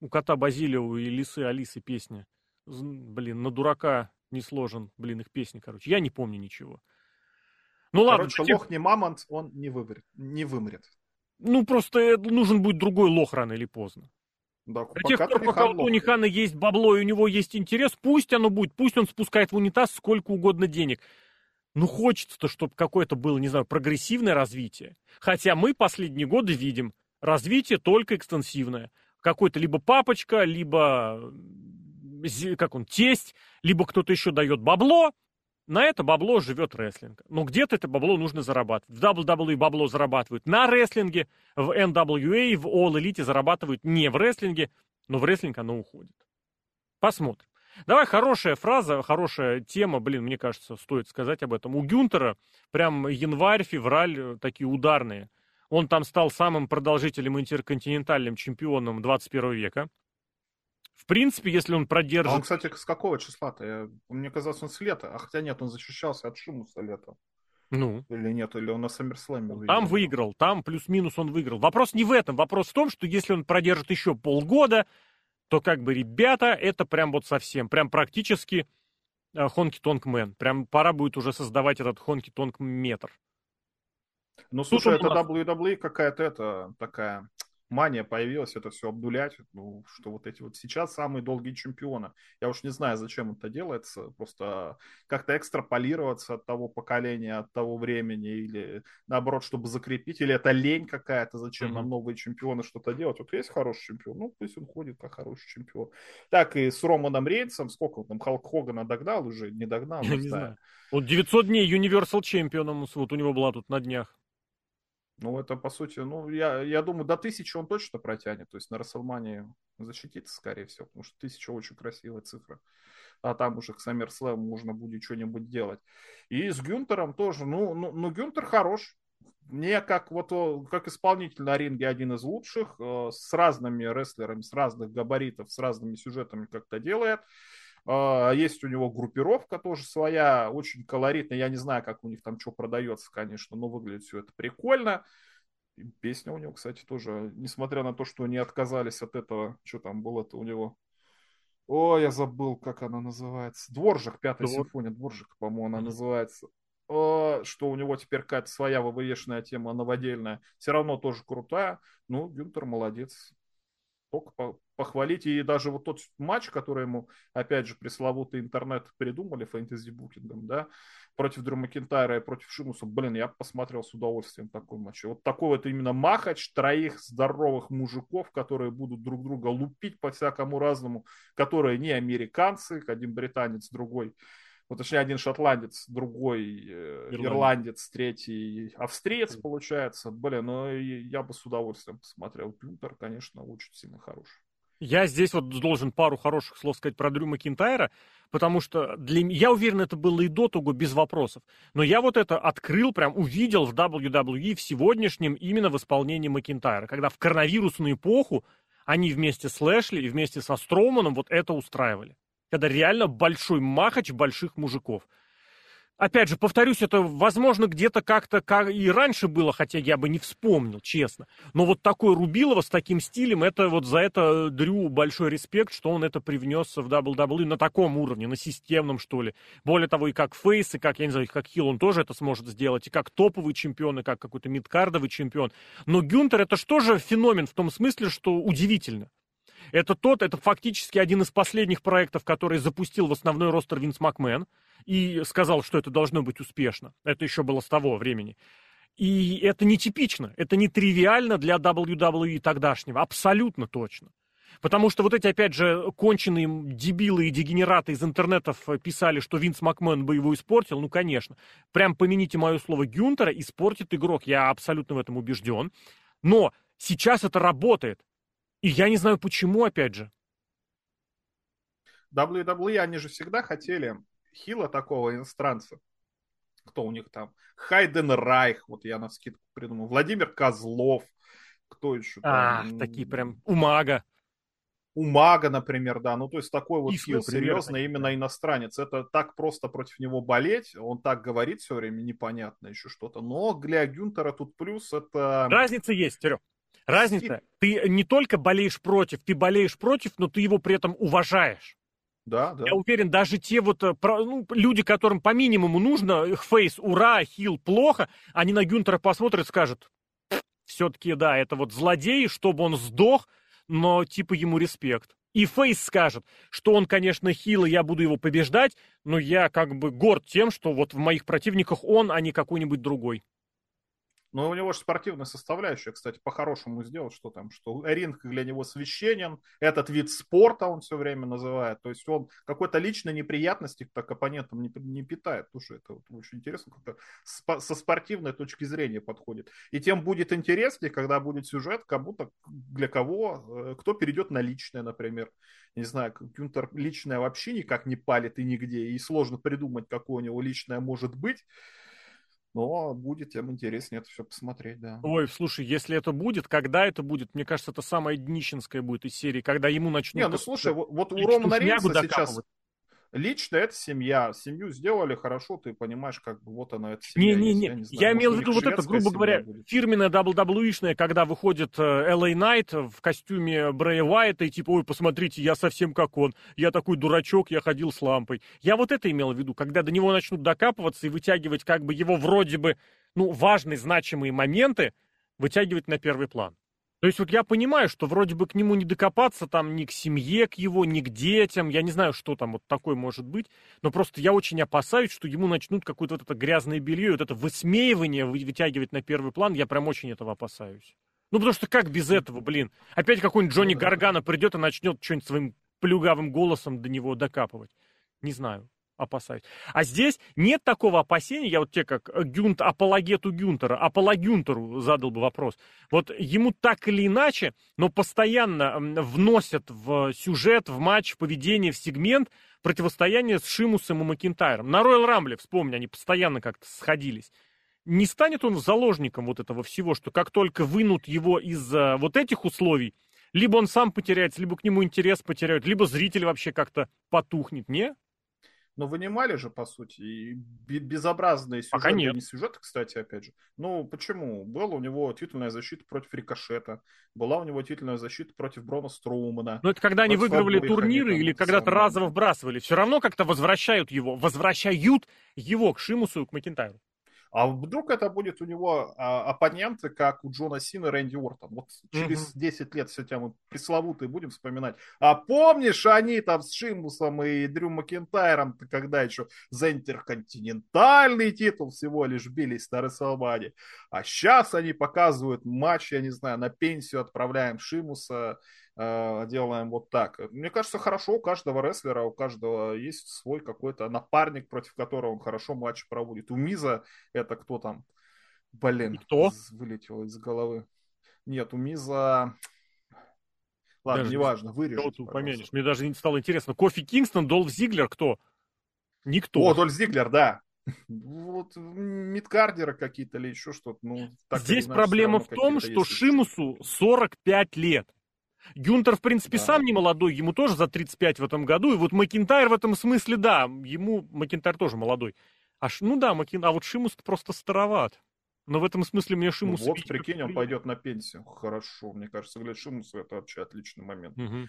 у кота Базилио и лисы Алисы песня. Блин, на дурака не сложен, блин, их песни, короче. Я не помню ничего. Ну ладно. Короче, лох не мамонт, он не вымрет. Не вымрет. Ну, просто нужен будет другой лох рано или поздно. Да, До тех пор, пока у Тони Хана есть бабло и у него есть интерес, пусть оно будет, пусть он спускает в унитаз сколько угодно денег. Ну, хочется-то, чтобы какое-то было, не знаю, прогрессивное развитие. Хотя мы последние годы видим развитие только экстенсивное. Какой-то либо папочка, либо как он, тесть, либо кто-то еще дает бабло, на это бабло живет рестлинг. Но где-то это бабло нужно зарабатывать. В WWE бабло зарабатывают на рестлинге, в NWA, в All Elite зарабатывают не в рестлинге, но в рестлинг оно уходит. Посмотрим. Давай, хорошая фраза, хорошая тема, блин, мне кажется, стоит сказать об этом. У Гюнтера прям январь, февраль э, такие ударные. Он там стал самым продолжительным интерконтинентальным чемпионом 21 века. В принципе, если он продержит... А он, кстати, с какого числа-то? Мне казалось, он с лета. А хотя нет, он защищался от Шеймуса с лета. Ну. Или нет, или он на SummerSlam е выиграл. Там выиграл, там плюс-минус он выиграл. Вопрос не в этом. Вопрос в том, что если он продержит еще полгода, то как бы, ребята, это прям вот совсем, прям практически Honky Tonk Man. Прям пора будет уже создавать этот Honky Tonk метр. Ну, слушай, это нас... WWE какая-то это такая мания появилась это все обдулять, ну, что вот эти вот сейчас самые долгие чемпионы. Я уж не знаю, зачем это делается, просто как-то экстраполироваться от того поколения, от того времени, или наоборот, чтобы закрепить, или это лень какая-то, зачем mm-hmm. нам новые чемпионы что-то делать. Вот есть хороший чемпион, ну, пусть он ходит как хороший чемпион. Так и с Романом Рейнсом, сколько он там, Халк Хогана догнал уже, не догнал, не, не знаю. знаю. Вот 900 дней Universal чемпионом, вот у него была тут на днях. Ну, это, по сути, ну, я, я думаю, до тысячи он точно протянет. То есть на Расселмании защитится, скорее всего, потому что тысяча очень красивая цифра. А там уже к SummerSlam можно будет что-нибудь делать. И с Гюнтером тоже. Ну, ну, ну Гюнтер хорош. Мне как вот как исполнитель на ринге один из лучших, э, с разными рестлерами, с разных габаритов, с разными сюжетами как-то делает. А, есть у него группировка тоже своя, очень колоритная. Я не знаю, как у них там что продается, конечно, но выглядит все это прикольно. И песня у него, кстати, тоже, несмотря на то, что они отказались от этого, что там было-то у него. О, я забыл, как она называется. Дворжик, пятая Двор... симфония, Дворжик, по-моему, она mm-hmm. называется. О, что у него теперь какая-то своя ВВЕшная тема новодельная. Все равно тоже крутая. Ну, Гюнтер молодец только похвалить. И даже вот тот матч, который ему, опять же, пресловутый интернет придумали фэнтези-букингом, да, против Дрю Макентайра и против Шимуса, блин, я посмотрел с удовольствием такой матч. Вот такой вот именно махач троих здоровых мужиков, которые будут друг друга лупить по всякому разному, которые не американцы, один британец, другой ну, точнее, один шотландец, другой э, ирландец, ирландец третий австриец, получается. Блин, ну я бы с удовольствием посмотрел. Гюнтер, конечно, очень сильно хороший. Я здесь вот должен пару хороших слов сказать про Дрю Макинтайра, потому что для я уверен, это было и до того без вопросов. Но я вот это открыл, прям увидел в WWE в сегодняшнем именно в исполнении Макинтайра, когда в коронавирусную эпоху они вместе с Лэшли и вместе со Строуманом вот это устраивали когда реально большой махач больших мужиков. Опять же, повторюсь, это, возможно, где-то как-то как и раньше было, хотя я бы не вспомнил, честно. Но вот такой Рубилова с таким стилем, это вот за это Дрю большой респект, что он это привнес в WWE на таком уровне, на системном, что ли. Более того, и как фейс, и как, я не знаю, как хил он тоже это сможет сделать, и как топовый чемпион, и как какой-то мидкардовый чемпион. Но Гюнтер это что же феномен в том смысле, что удивительно. Это тот, это фактически один из последних проектов, который запустил в основной ростер Винс Макмен и сказал, что это должно быть успешно. Это еще было с того времени. И это нетипично, это не тривиально для WWE тогдашнего, абсолютно точно. Потому что вот эти, опять же, конченые дебилы и дегенераты из интернетов писали, что Винс Макмен бы его испортил. Ну, конечно. Прям помяните мое слово Гюнтера, испортит игрок. Я абсолютно в этом убежден. Но сейчас это работает. И я не знаю почему, опять же. WWE, они же всегда хотели хила такого иностранца. Кто у них там? Хайден Райх, вот я на скидку придумал. Владимир Козлов. Кто еще там? А, такие прям у мага. У мага, например, да. Ну, то есть такой вот хил, серьезно, именно иностранец. Это так просто против него болеть. Он так говорит все время, непонятно еще что-то. Но для Гюнтера тут плюс это... Разница есть, Серег. Разница, ты не только болеешь против, ты болеешь против, но ты его при этом уважаешь. Да, да. Я уверен, даже те вот э, ну, люди, которым по минимуму нужно, их фейс, ура, хил, плохо, они на Гюнтера посмотрят и скажут, все-таки, да, это вот злодей, чтобы он сдох, но типа ему респект. И Фейс скажет, что он, конечно, хил, и я буду его побеждать, но я как бы горд тем, что вот в моих противниках он, а не какой-нибудь другой. Но у него же спортивная составляющая, кстати, по-хорошему сделал, что там, что ринг для него священен, этот вид спорта он все время называет, то есть он какой-то личной неприятности так оппонентам не, не питает, слушай, это вот очень интересно, как-то со спортивной точки зрения подходит. И тем будет интереснее, когда будет сюжет, кому-то, для кого, э, кто перейдет на личное, например. Не знаю, Гюнтер личное вообще никак не палит и нигде, и сложно придумать, какое у него личное может быть. Но будет тем интереснее это все посмотреть, да. Ой, слушай, если это будет, когда это будет? Мне кажется, это самое днищенское будет из серии, когда ему начнут... Не, ну слушай, вот, у Романа Рейнса сейчас лично это семья. Семью сделали хорошо, ты понимаешь, как бы вот она, эта семья. Не-не-не, я, не я имел в виду вот это, грубо говоря, будет. фирменная WWE-шная, когда выходит LA Knight в костюме Брэя Уайта и типа, ой, посмотрите, я совсем как он, я такой дурачок, я ходил с лампой. Я вот это имел в виду, когда до него начнут докапываться и вытягивать как бы его вроде бы, ну, важные, значимые моменты, вытягивать на первый план. То есть вот я понимаю, что вроде бы к нему не докопаться там ни к семье, к его, ни к детям, я не знаю, что там вот такое может быть, но просто я очень опасаюсь, что ему начнут какое-то вот это грязное белье, вот это высмеивание вытягивать на первый план, я прям очень этого опасаюсь. Ну потому что как без этого, блин? Опять какой-нибудь Джонни Гаргана придет и начнет что-нибудь своим плюгавым голосом до него докапывать. Не знаю опасаюсь. А здесь нет такого опасения, я вот тебе как Гюнт, апологету Гюнтера, апологюнтеру задал бы вопрос. Вот ему так или иначе, но постоянно вносят в сюжет, в матч, в поведение, в сегмент противостояние с Шимусом и Макинтайром. На Роyal Рамбле, вспомни, они постоянно как-то сходились. Не станет он заложником вот этого всего, что как только вынут его из вот этих условий, Либо он сам потеряется, либо к нему интерес потеряют, либо зритель вообще как-то потухнет, не? Но вынимали же, по сути, и безобразные сюжеты. Пока нет. Не сюжеты, кстати, опять же. Ну, почему? Была у него титульная защита против Рикошета. Была у него титульная защита против Брона Строумана. Но это когда они выигрывали турниры или когда-то разово вбрасывали. Все равно как-то возвращают его. Возвращают его к Шимусу и к Макентайру. А вдруг это будет у него а, оппоненты, как у Джона Сина и Рэнди Уортон. Вот через mm-hmm. 10 лет все мы пресловутые будем вспоминать. А помнишь, они там с Шимусом и Дрю Макентайром, когда еще за интерконтинентальный титул всего лишь бились на Рестлмане. А сейчас они показывают матч, я не знаю, на пенсию отправляем Шимуса Э, делаем вот так. Мне кажется, хорошо у каждого рестлера, у каждого есть свой какой-то напарник, против которого он хорошо матч проводит. У Миза это кто там? Блин, кто? вылетело из головы. Нет, у Миза... Ладно, даже неважно, вырежу. Поменишь. Мне даже не стало интересно. Кофи Кингстон, Долф Зиглер, кто? Никто. О, Дольф Зиглер, да. Вот мидкардеры какие-то или еще что-то. Ну, Здесь проблема в том, что Шимусу 45 лет. Гюнтер, в принципе, да. сам не молодой, ему тоже за 35 в этом году. И вот Макинтайр в этом смысле, да, ему Макинтайр тоже молодой. А, ну да, Макин... а вот Шимус просто староват. Но в этом смысле мне Шимус... Ну, вот, прикинь, он пойдет на пенсию. Хорошо, мне кажется, для Шимуса это вообще отличный момент. Угу.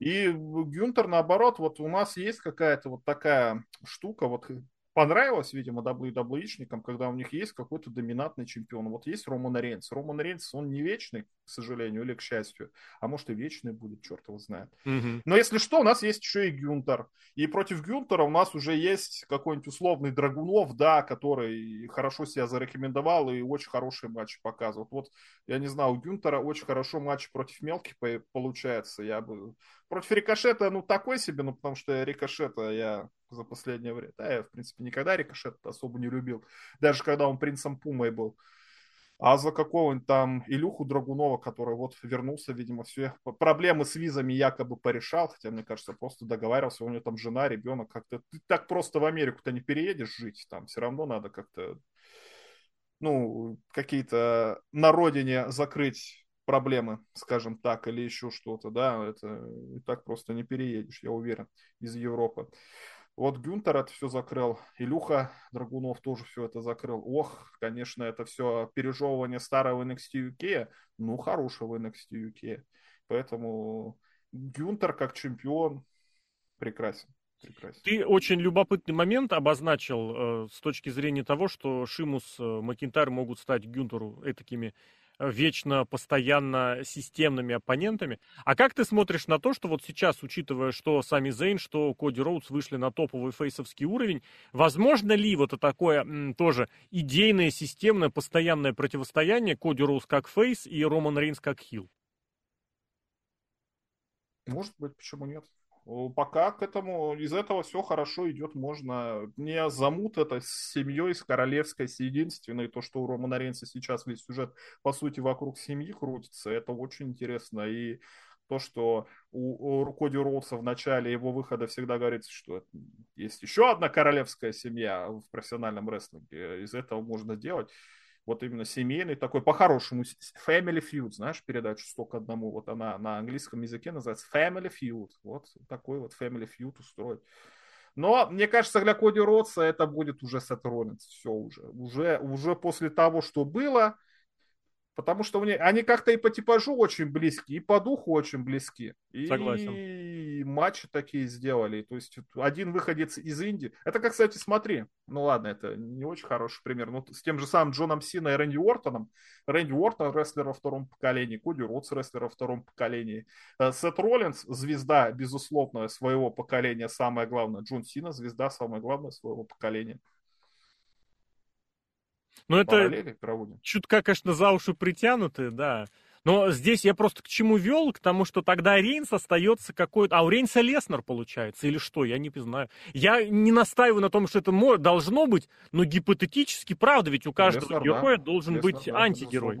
И Гюнтер, наоборот, вот у нас есть какая-то вот такая штука, вот понравилось, видимо, WWE-шникам, когда у них есть какой-то доминантный чемпион. Вот есть Роман Рейнс. Роман Рейнс, он не вечный, к сожалению, или к счастью, а может и вечный будет, черт его знает. Угу. Но если что, у нас есть еще и Гюнтер. И против Гюнтера у нас уже есть какой-нибудь условный Драгунов, да, который хорошо себя зарекомендовал и очень хорошие матчи показывает. Вот, я не знаю, у Гюнтера очень хорошо матч против мелких получается. Я бы... Против Рикошета, ну, такой себе, ну, потому что Рикошета я за последнее время. Да, я, в принципе, никогда Рикошет особо не любил. Даже когда он принцем Пумой был. А за какого-нибудь там Илюху Драгунова, который вот вернулся, видимо, все проблемы с визами якобы порешал, хотя, мне кажется, просто договаривался, у него там жена, ребенок, как-то ты так просто в Америку-то не переедешь жить, там все равно надо как-то, ну, какие-то на родине закрыть проблемы, скажем так, или еще что-то, да, это так просто не переедешь, я уверен, из Европы. Вот Гюнтер это все закрыл, Илюха Драгунов тоже все это закрыл. Ох, конечно, это все пережевывание старого NXT UK, ну, хорошего NXT UK. Поэтому Гюнтер как чемпион прекрасен. Прекрасен. Ты очень любопытный момент обозначил э, с точки зрения того, что Шимус, э, Макинтайр могут стать Гюнтеру такими вечно, постоянно системными оппонентами. А как ты смотришь на то, что вот сейчас, учитывая, что сами Зейн, что Коди Роудс вышли на топовый фейсовский уровень, возможно ли вот такое м, тоже идейное, системное, постоянное противостояние Коди Роуз как фейс и Роман Рейнс как хил? Может быть, почему нет? Пока к этому, из этого все хорошо идет, можно. Не замут это с семьей, с королевской, с единственной, то, что у Романа Рейнса сейчас весь сюжет, по сути, вокруг семьи крутится, это очень интересно, и то, что у, у Коди Роуса в начале его выхода всегда говорится, что есть еще одна королевская семья в профессиональном рестлинге, из этого можно делать вот именно семейный такой, по-хорошему, Family Feud, знаешь, передачу «100 к одному», вот она на английском языке называется Family Feud, вот такой вот Family Feud устроить. Но, мне кажется, для Коди Ротса это будет уже Роллинс, все уже. Уже, уже после того, что было, Потому что мне, они как-то и по типажу очень близки, и по духу очень близки. И Согласен. Матчи такие сделали. То есть один выходец из Индии. Это, как, кстати, смотри. Ну ладно, это не очень хороший пример. Но с тем же самым Джоном Сина и Рэнди Уортоном. Рэнди Уортон рестлер во втором поколении. Коди Ротс рестлер во втором поколении. Э, Сет Роллинс звезда, безусловно, своего поколения. Самое главное. Джон Сина звезда, самое главное, своего поколения. Ну, это чутка, конечно, за уши притянуты, да. Но здесь я просто к чему вел? К тому, что тогда Рейнс остается какой-то... А у Рейнса Леснер получается, или что? Я не знаю. Я не настаиваю на том, что это должно быть, но гипотетически, правда, ведь у каждого Леснер, героя да. должен Леснер, быть да, антигерой.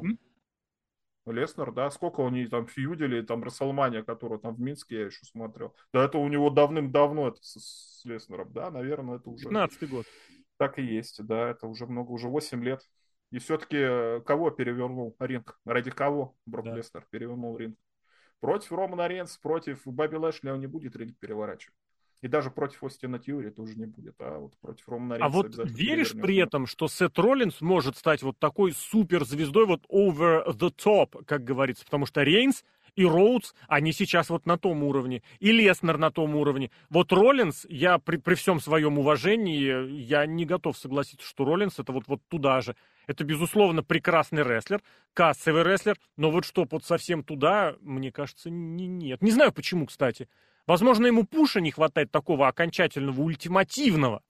Леснер, да, сколько у них там фьюдили, там Расселмания, которую там в Минске я еще смотрел. Да это у него давным-давно это с, с Леснером, да, наверное, это уже... 15 год. Так и есть, да, это уже много, уже 8 лет. И все-таки э, кого перевернул ринг? Ради кого Брок да. Лестер перевернул ринг? Против Романа Ренс, против Баби Лэшли он не будет ринг переворачивать. И даже против Остина Тьюри тоже не будет, а вот против Романа Рейнса А вот веришь при этом, что Сет Роллинс может стать вот такой суперзвездой, вот over the top, как говорится, потому что Рейнс и Роудс, они сейчас вот на том уровне, и Леснер на том уровне. Вот Роллинс, я при, при всем своем уважении, я не готов согласиться, что Роллинс это вот, вот туда же. Это, безусловно, прекрасный рестлер, кассовый рестлер, но вот что, вот совсем туда, мне кажется, не, нет. Не знаю почему, кстати. Возможно, ему пуша не хватает такого окончательного, ультимативного.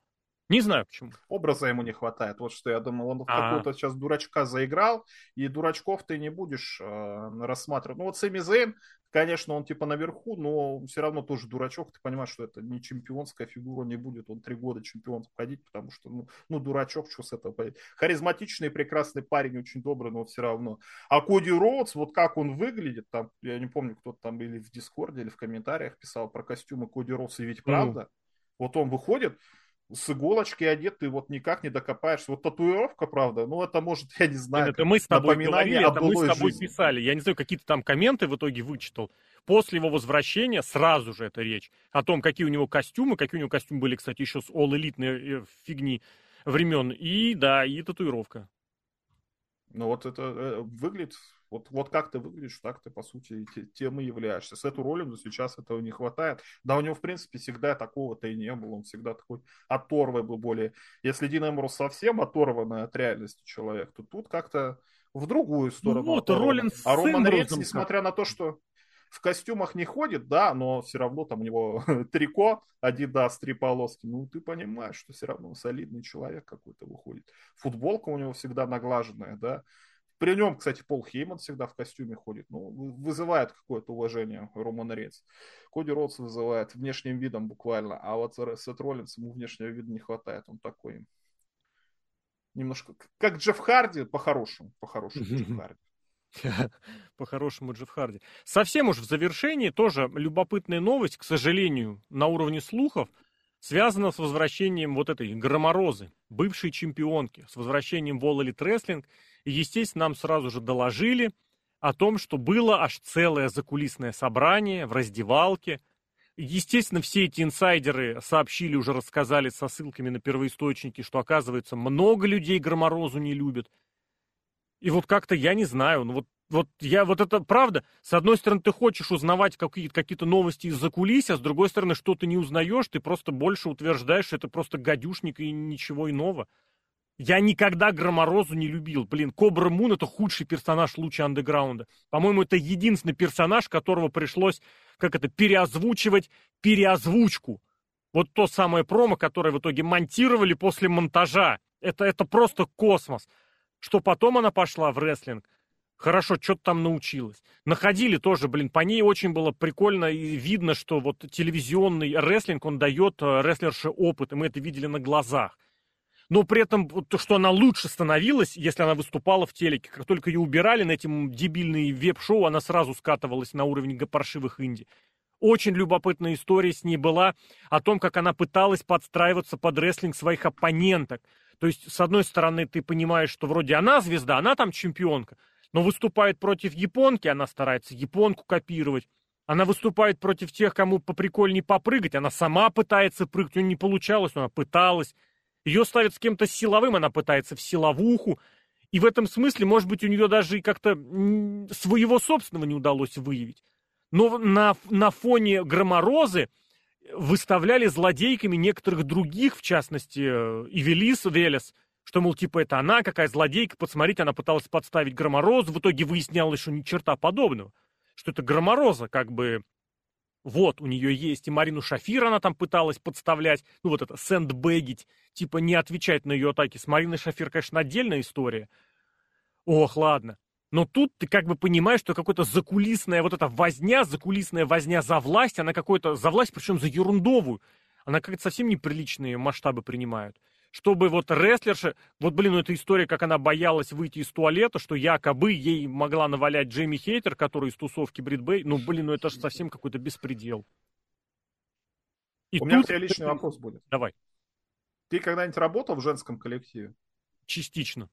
Не знаю почему. Образа ему не хватает. Вот что я думал, он А-а-а. какого-то сейчас дурачка заиграл, и дурачков ты не будешь э, рассматривать. Ну вот Сэмми Зейн, конечно, он типа наверху, но все равно тоже дурачок. Ты понимаешь, что это не чемпионская фигура, не будет он три года чемпион ходить, потому что, ну, ну дурачок, что с этого Харизматичный, прекрасный парень, очень добрый, но все равно. А Коди Роудс, вот как он выглядит, там, я не помню, кто-то там или в Дискорде, или в комментариях писал про костюмы Коди Роудса, и ведь правда, mm. вот он выходит, с иголочки одет, ты вот никак не докопаешься. Вот татуировка, правда, ну это может, я не знаю, это мы с тобой говорили, это мы с тобой жизни. писали. Я не знаю, какие-то там комменты в итоге вычитал. После его возвращения сразу же эта речь о том, какие у него костюмы, какие у него костюмы были, кстати, еще с all элитной э, фигни времен. И да, и татуировка. Ну вот это э, выглядит вот, вот как ты выглядишь, так ты, по сути, тем и являешься. С эту Роллинду сейчас этого не хватает. Да, у него, в принципе, всегда такого-то и не было. Он всегда такой оторвый был более. Если Дин Эмбрус совсем оторванный от реальности человек, то тут как-то в другую сторону. Ну вот, Роллинс А Роман Рейнс, несмотря на то, что в костюмах не ходит, да, но все равно там у него трико, Adidas, три полоски. Ну, ты понимаешь, что все равно солидный человек какой-то выходит. Футболка у него всегда наглаженная, да. При нем, кстати, Пол Хейман всегда в костюме ходит. Ну, вызывает какое-то уважение Роман Рейнс. Коди Роудс вызывает внешним видом буквально, а вот Сет Роллинс ему внешнего вида не хватает. Он такой немножко как Джефф Харди, по-хорошему, по-хорошему Джефф Харди. По-хорошему Джефф Харди. Совсем уж в завершении тоже любопытная новость, к сожалению, на уровне слухов, связана с возвращением вот этой громорозы, бывшей чемпионки, с возвращением в All Elite Wrestling – и, естественно, нам сразу же доложили о том, что было аж целое закулисное собрание в раздевалке. Естественно, все эти инсайдеры сообщили, уже рассказали со ссылками на первоисточники, что, оказывается, много людей Громорозу не любят. И вот как-то я не знаю, ну вот, вот я вот это правда, с одной стороны, ты хочешь узнавать какие-то какие новости из-за кулис, а с другой стороны, что ты не узнаешь, ты просто больше утверждаешь, что это просто гадюшник и ничего иного. Я никогда Громорозу не любил. Блин, Кобра Мун это худший персонаж луча андеграунда. По-моему, это единственный персонаж, которого пришлось, как это, переозвучивать переозвучку. Вот то самое промо, которое в итоге монтировали после монтажа. Это, это просто космос. Что потом она пошла в рестлинг. Хорошо, что-то там научилась. Находили тоже, блин, по ней очень было прикольно и видно, что вот телевизионный рестлинг, он дает э, рестлерше опыт, и мы это видели на глазах но при этом то, что она лучше становилась, если она выступала в телеке. Как только ее убирали на эти дебильные веб-шоу, она сразу скатывалась на уровень паршивых инди. Очень любопытная история с ней была о том, как она пыталась подстраиваться под рестлинг своих оппоненток. То есть, с одной стороны, ты понимаешь, что вроде она звезда, она там чемпионка, но выступает против японки, она старается японку копировать. Она выступает против тех, кому поприкольней попрыгать, она сама пытается прыгать, у нее не получалось, но она пыталась. Ее ставят с кем-то силовым, она пытается в силовуху. И в этом смысле, может быть, у нее даже и как-то своего собственного не удалось выявить. Но на, на фоне Громорозы выставляли злодейками некоторых других, в частности, Ивелис Велес, что, мол, типа, это она какая злодейка, посмотрите, она пыталась подставить Громорозу, в итоге выяснялось, что ни черта подобного, что это Громороза как бы вот, у нее есть. И Марину Шафир она там пыталась подставлять, ну вот это, сэндбэгить, типа не отвечать на ее атаки. С Мариной Шафир, конечно, отдельная история. Ох, ладно. Но тут ты как бы понимаешь, что какая-то закулисная вот эта возня, закулисная возня за власть, она какой-то, за власть, причем за ерундовую. Она как-то совсем неприличные масштабы принимает чтобы вот рестлерша, вот, блин, ну эта история, как она боялась выйти из туалета, что якобы ей могла навалять Джейми Хейтер, который из тусовки Бритбей, ну, блин, ну это же совсем какой-то беспредел. И У тут... меня к тебе личный вопрос будет. Давай. Ты когда-нибудь работал в женском коллективе? Частично.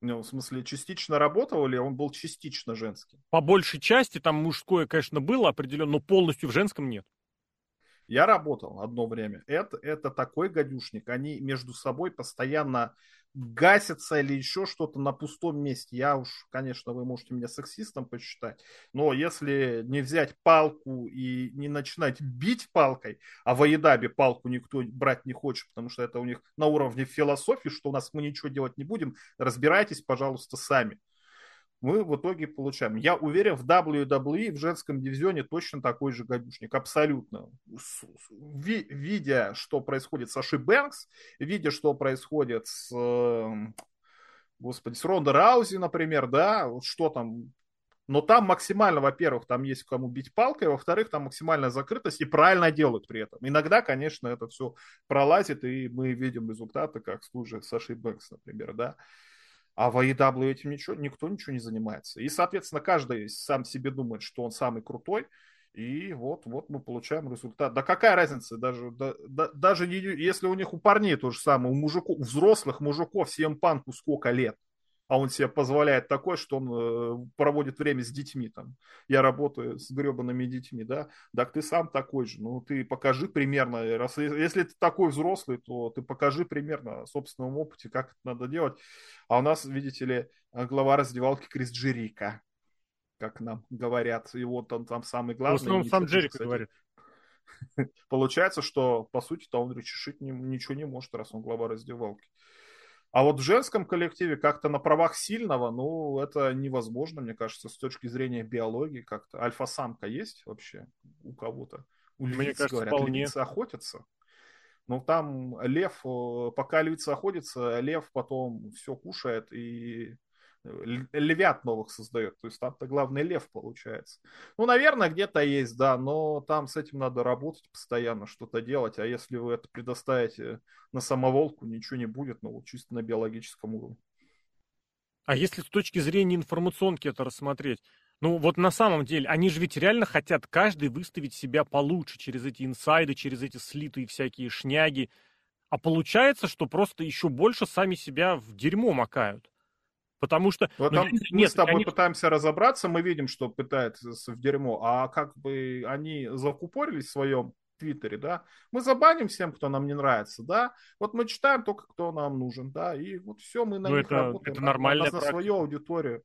Ну, в смысле, частично работал или он был частично женский? По большей части там мужское, конечно, было определенно, но полностью в женском нет. Я работал одно время. Это, это такой гадюшник. Они между собой постоянно гасятся или еще что-то на пустом месте. Я уж, конечно, вы можете меня сексистом посчитать, но если не взять палку и не начинать бить палкой, а в Аидабе палку никто брать не хочет, потому что это у них на уровне философии, что у нас мы ничего делать не будем, разбирайтесь, пожалуйста, сами мы в итоге получаем. Я уверен, в WWE в женском дивизионе точно такой же гадюшник, абсолютно. видя, что происходит с Аши Бэнкс, видя, что происходит с, эм, господи, с Ронда Раузи, например, да, что там, но там максимально, во-первых, там есть кому бить палкой, во-вторых, там максимальная закрытость и правильно делают при этом. Иногда, конечно, это все пролазит, и мы видим результаты, как служит Саши Бэнкс, например, да. А в AEW этим ничего, никто ничего не занимается. И, соответственно, каждый сам себе думает, что он самый крутой. И вот, вот мы получаем результат. Да какая разница, даже, да, да, даже не, если у них у парней то же самое, у мужиков, у взрослых мужиков CM Панку сколько лет а он себе позволяет такое, что он э, проводит время с детьми. Там. Я работаю с гребаными детьми, да, так ты сам такой же. Ну, ты покажи примерно, раз, если ты такой взрослый, то ты покажи примерно собственном опыте, как это надо делать. А у нас, видите ли, глава раздевалки Крис Джерика, как нам говорят, и вот он там самый главный. В основном сам Джерика говорит. Получается, что, по сути-то, он решить ничего не может, раз он глава раздевалки. А вот в женском коллективе как-то на правах сильного, ну, это невозможно, мне кажется, с точки зрения биологии как-то. Альфа-самка есть вообще у кого-то? У львиц, мне кажется, говорят, вполне. львицы охотятся. Ну, там лев, э, пока львица охотится, лев потом все кушает и львят новых создает. То есть там-то главный лев получается. Ну, наверное, где-то есть, да, но там с этим надо работать постоянно, что-то делать. А если вы это предоставите на самоволку, ничего не будет, ну, чисто на биологическом уровне. А если с точки зрения информационки это рассмотреть, ну вот на самом деле, они же ведь реально хотят каждый выставить себя получше через эти инсайды, через эти слитые всякие шняги. А получается, что просто еще больше сами себя в дерьмо макают. Потому что... Вот ну, нет, мы с тобой они... пытаемся разобраться, мы видим, что пытается в дерьмо, а как бы они закупорились в своем Твиттере, да, мы забаним всем, кто нам не нравится, да, вот мы читаем только, кто нам нужен, да, и вот все, мы на ну, них это, работаем, это нормально на, на свою аудиторию.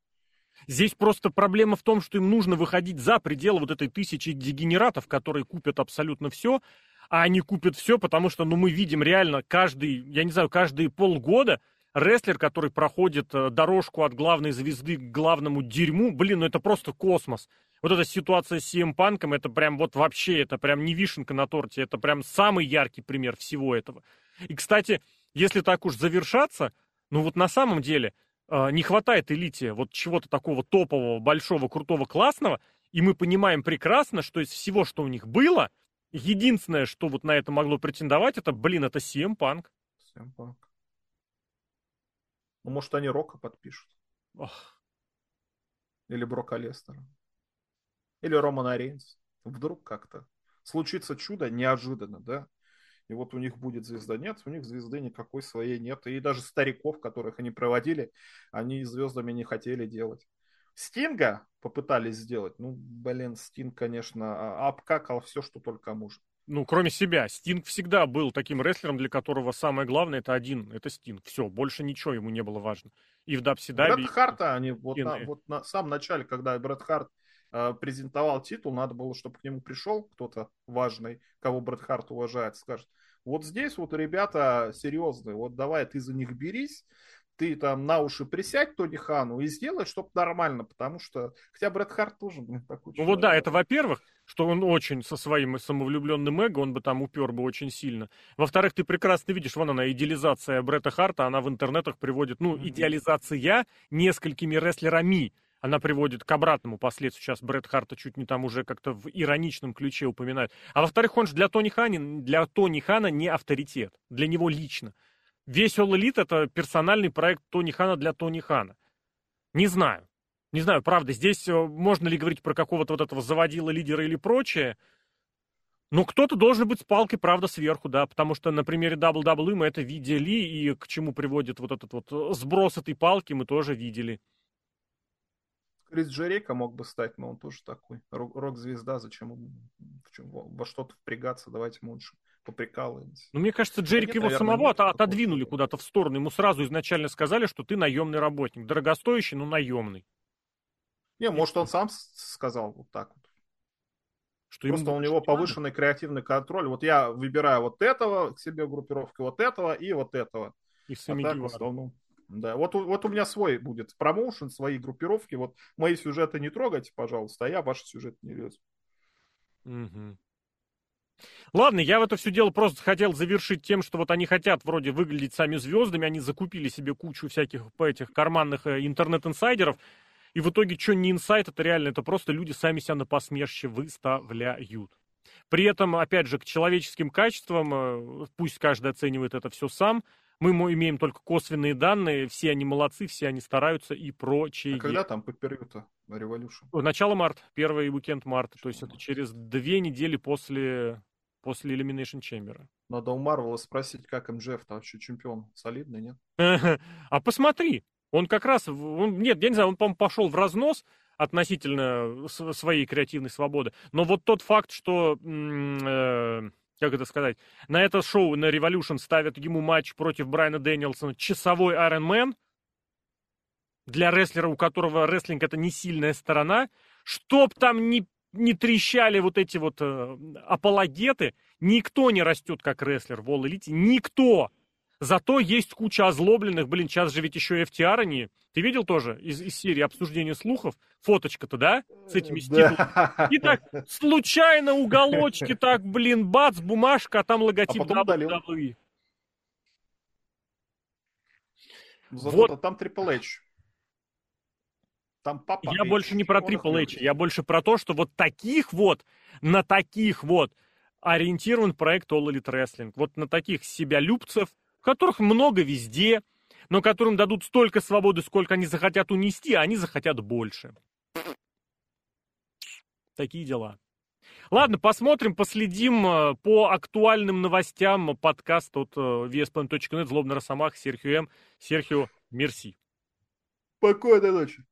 Здесь просто проблема в том, что им нужно выходить за пределы вот этой тысячи дегенератов, которые купят абсолютно все, а они купят все, потому что, ну, мы видим реально каждый, я не знаю, каждые полгода рестлер, который проходит э, дорожку от главной звезды к главному дерьму, блин, ну это просто космос. Вот эта ситуация с CM Панком, это прям вот вообще, это прям не вишенка на торте, это прям самый яркий пример всего этого. И, кстати, если так уж завершаться, ну вот на самом деле э, не хватает элите вот чего-то такого топового, большого, крутого, классного, и мы понимаем прекрасно, что из всего, что у них было, единственное, что вот на это могло претендовать, это, блин, это CM Punk. CM Punk. Ну, может, они Рока подпишут. Ох. Или Брока Лестера. Или Романа Рейнс. Вдруг как-то. Случится чудо неожиданно, да? И вот у них будет звезда. Нет, у них звезды никакой своей нет. И даже стариков, которых они проводили, они звездами не хотели делать. Стинга попытались сделать. Ну, блин, Стинг, конечно, а, обкакал все, что только может ну, кроме себя, Стинг всегда был таким рестлером, для которого самое главное это один, это Стинг. Все, больше ничего ему не было важно. И в Дабсидаби... Брэд Харта, они вот, на, вот на самом начале, когда Брэд Харт э, презентовал титул, надо было, чтобы к нему пришел кто-то важный, кого Брэд Харт уважает, скажет, вот здесь вот ребята серьезные, вот давай ты за них берись, ты там на уши присядь Тони Хану и сделай, чтобы нормально, потому что, хотя Брэд Харт тоже, блин, такой Ну вот да, это во-первых, что он очень со своим самовлюбленным эго, он бы там упер бы очень сильно. Во-вторых, ты прекрасно видишь, вон она, идеализация Бретта Харта, она в интернетах приводит, ну, идеализация несколькими рестлерами, она приводит к обратному последствию. Сейчас Брэд Харта чуть не там уже как-то в ироничном ключе упоминает. А во-вторых, он же для Тони Хана, для Тони Хана не авторитет. Для него лично. Весь All Elite это персональный проект Тони Хана для Тони Хана. Не знаю. Не знаю, правда, здесь э, можно ли говорить про какого-то вот этого заводила лидера или прочее. Ну, кто-то должен быть с палкой, правда, сверху, да, потому что на примере WWE мы это видели, и к чему приводит вот этот вот э, сброс этой палки мы тоже видели. Крис Джерейка мог бы стать, но он тоже такой рок-звезда, зачем во что-то впрягаться, давайте мы лучше поприкалываемся. Ну, мне кажется, Джерик его самого нет, отодвинули куда-то в сторону. Ему сразу изначально сказали, что ты наемный работник. Дорогостоящий, но наемный. Не, может, он сам сказал вот так вот. Что Просто у него повышенный надо? креативный контроль. Вот я выбираю вот этого к себе группировки, вот этого и вот этого. И а так в основном. Да, вот, вот у меня свой будет промоушен, свои группировки. Вот мои сюжеты не трогайте, пожалуйста, а я ваши сюжеты не лезу. Угу. Ладно, я в это все дело просто хотел завершить тем, что вот они хотят вроде выглядеть сами звездами, они закупили себе кучу всяких этих карманных э, интернет-инсайдеров, и в итоге, что не инсайт, это реально, это просто люди сами себя на посмешище выставляют. При этом, опять же, к человеческим качествам, э, пусть каждый оценивает это все сам, мы имеем только косвенные данные, все они молодцы, все они стараются и прочее. А когда там поперью-то Revolution? Начало марта, первый уикенд марта, то есть это через две недели после, после Elimination Chamber. Надо у Марвела спросить, как МЖФ-то вообще чемпион, солидный, нет? А посмотри, он как раз, он, нет, я не знаю, он, по-моему, пошел в разнос относительно своей креативной свободы. Но вот тот факт, что, э, как это сказать, на это шоу, на Revolution ставят ему матч против Брайана Дэнилсона, часовой Iron Man, для рестлера, у которого рестлинг это не сильная сторона, чтоб там не, не трещали вот эти вот э, апологеты, никто не растет как рестлер в All Elite, никто. Зато есть куча озлобленных, блин, сейчас же ведь еще и FTR они. Ты видел тоже из, из серии обсуждения слухов? Фоточка-то, да? С этими стилами. Да. И так случайно уголочки так, блин, бац, бумажка, а там логотип а WWE. Зато вот. там Triple H. Там папа я H. больше не про Triple H, я больше про то, что вот таких вот, на таких вот ориентирован проект All Elite Wrestling. Вот на таких себя любцев, которых много везде, но которым дадут столько свободы, сколько они захотят унести, а они захотят больше. Такие дела. Ладно, посмотрим, последим э, по актуальным новостям подкаст от VSPN.net, Злобный Росомах, Серхио М. Серхио, мерси. Спокойной ночи.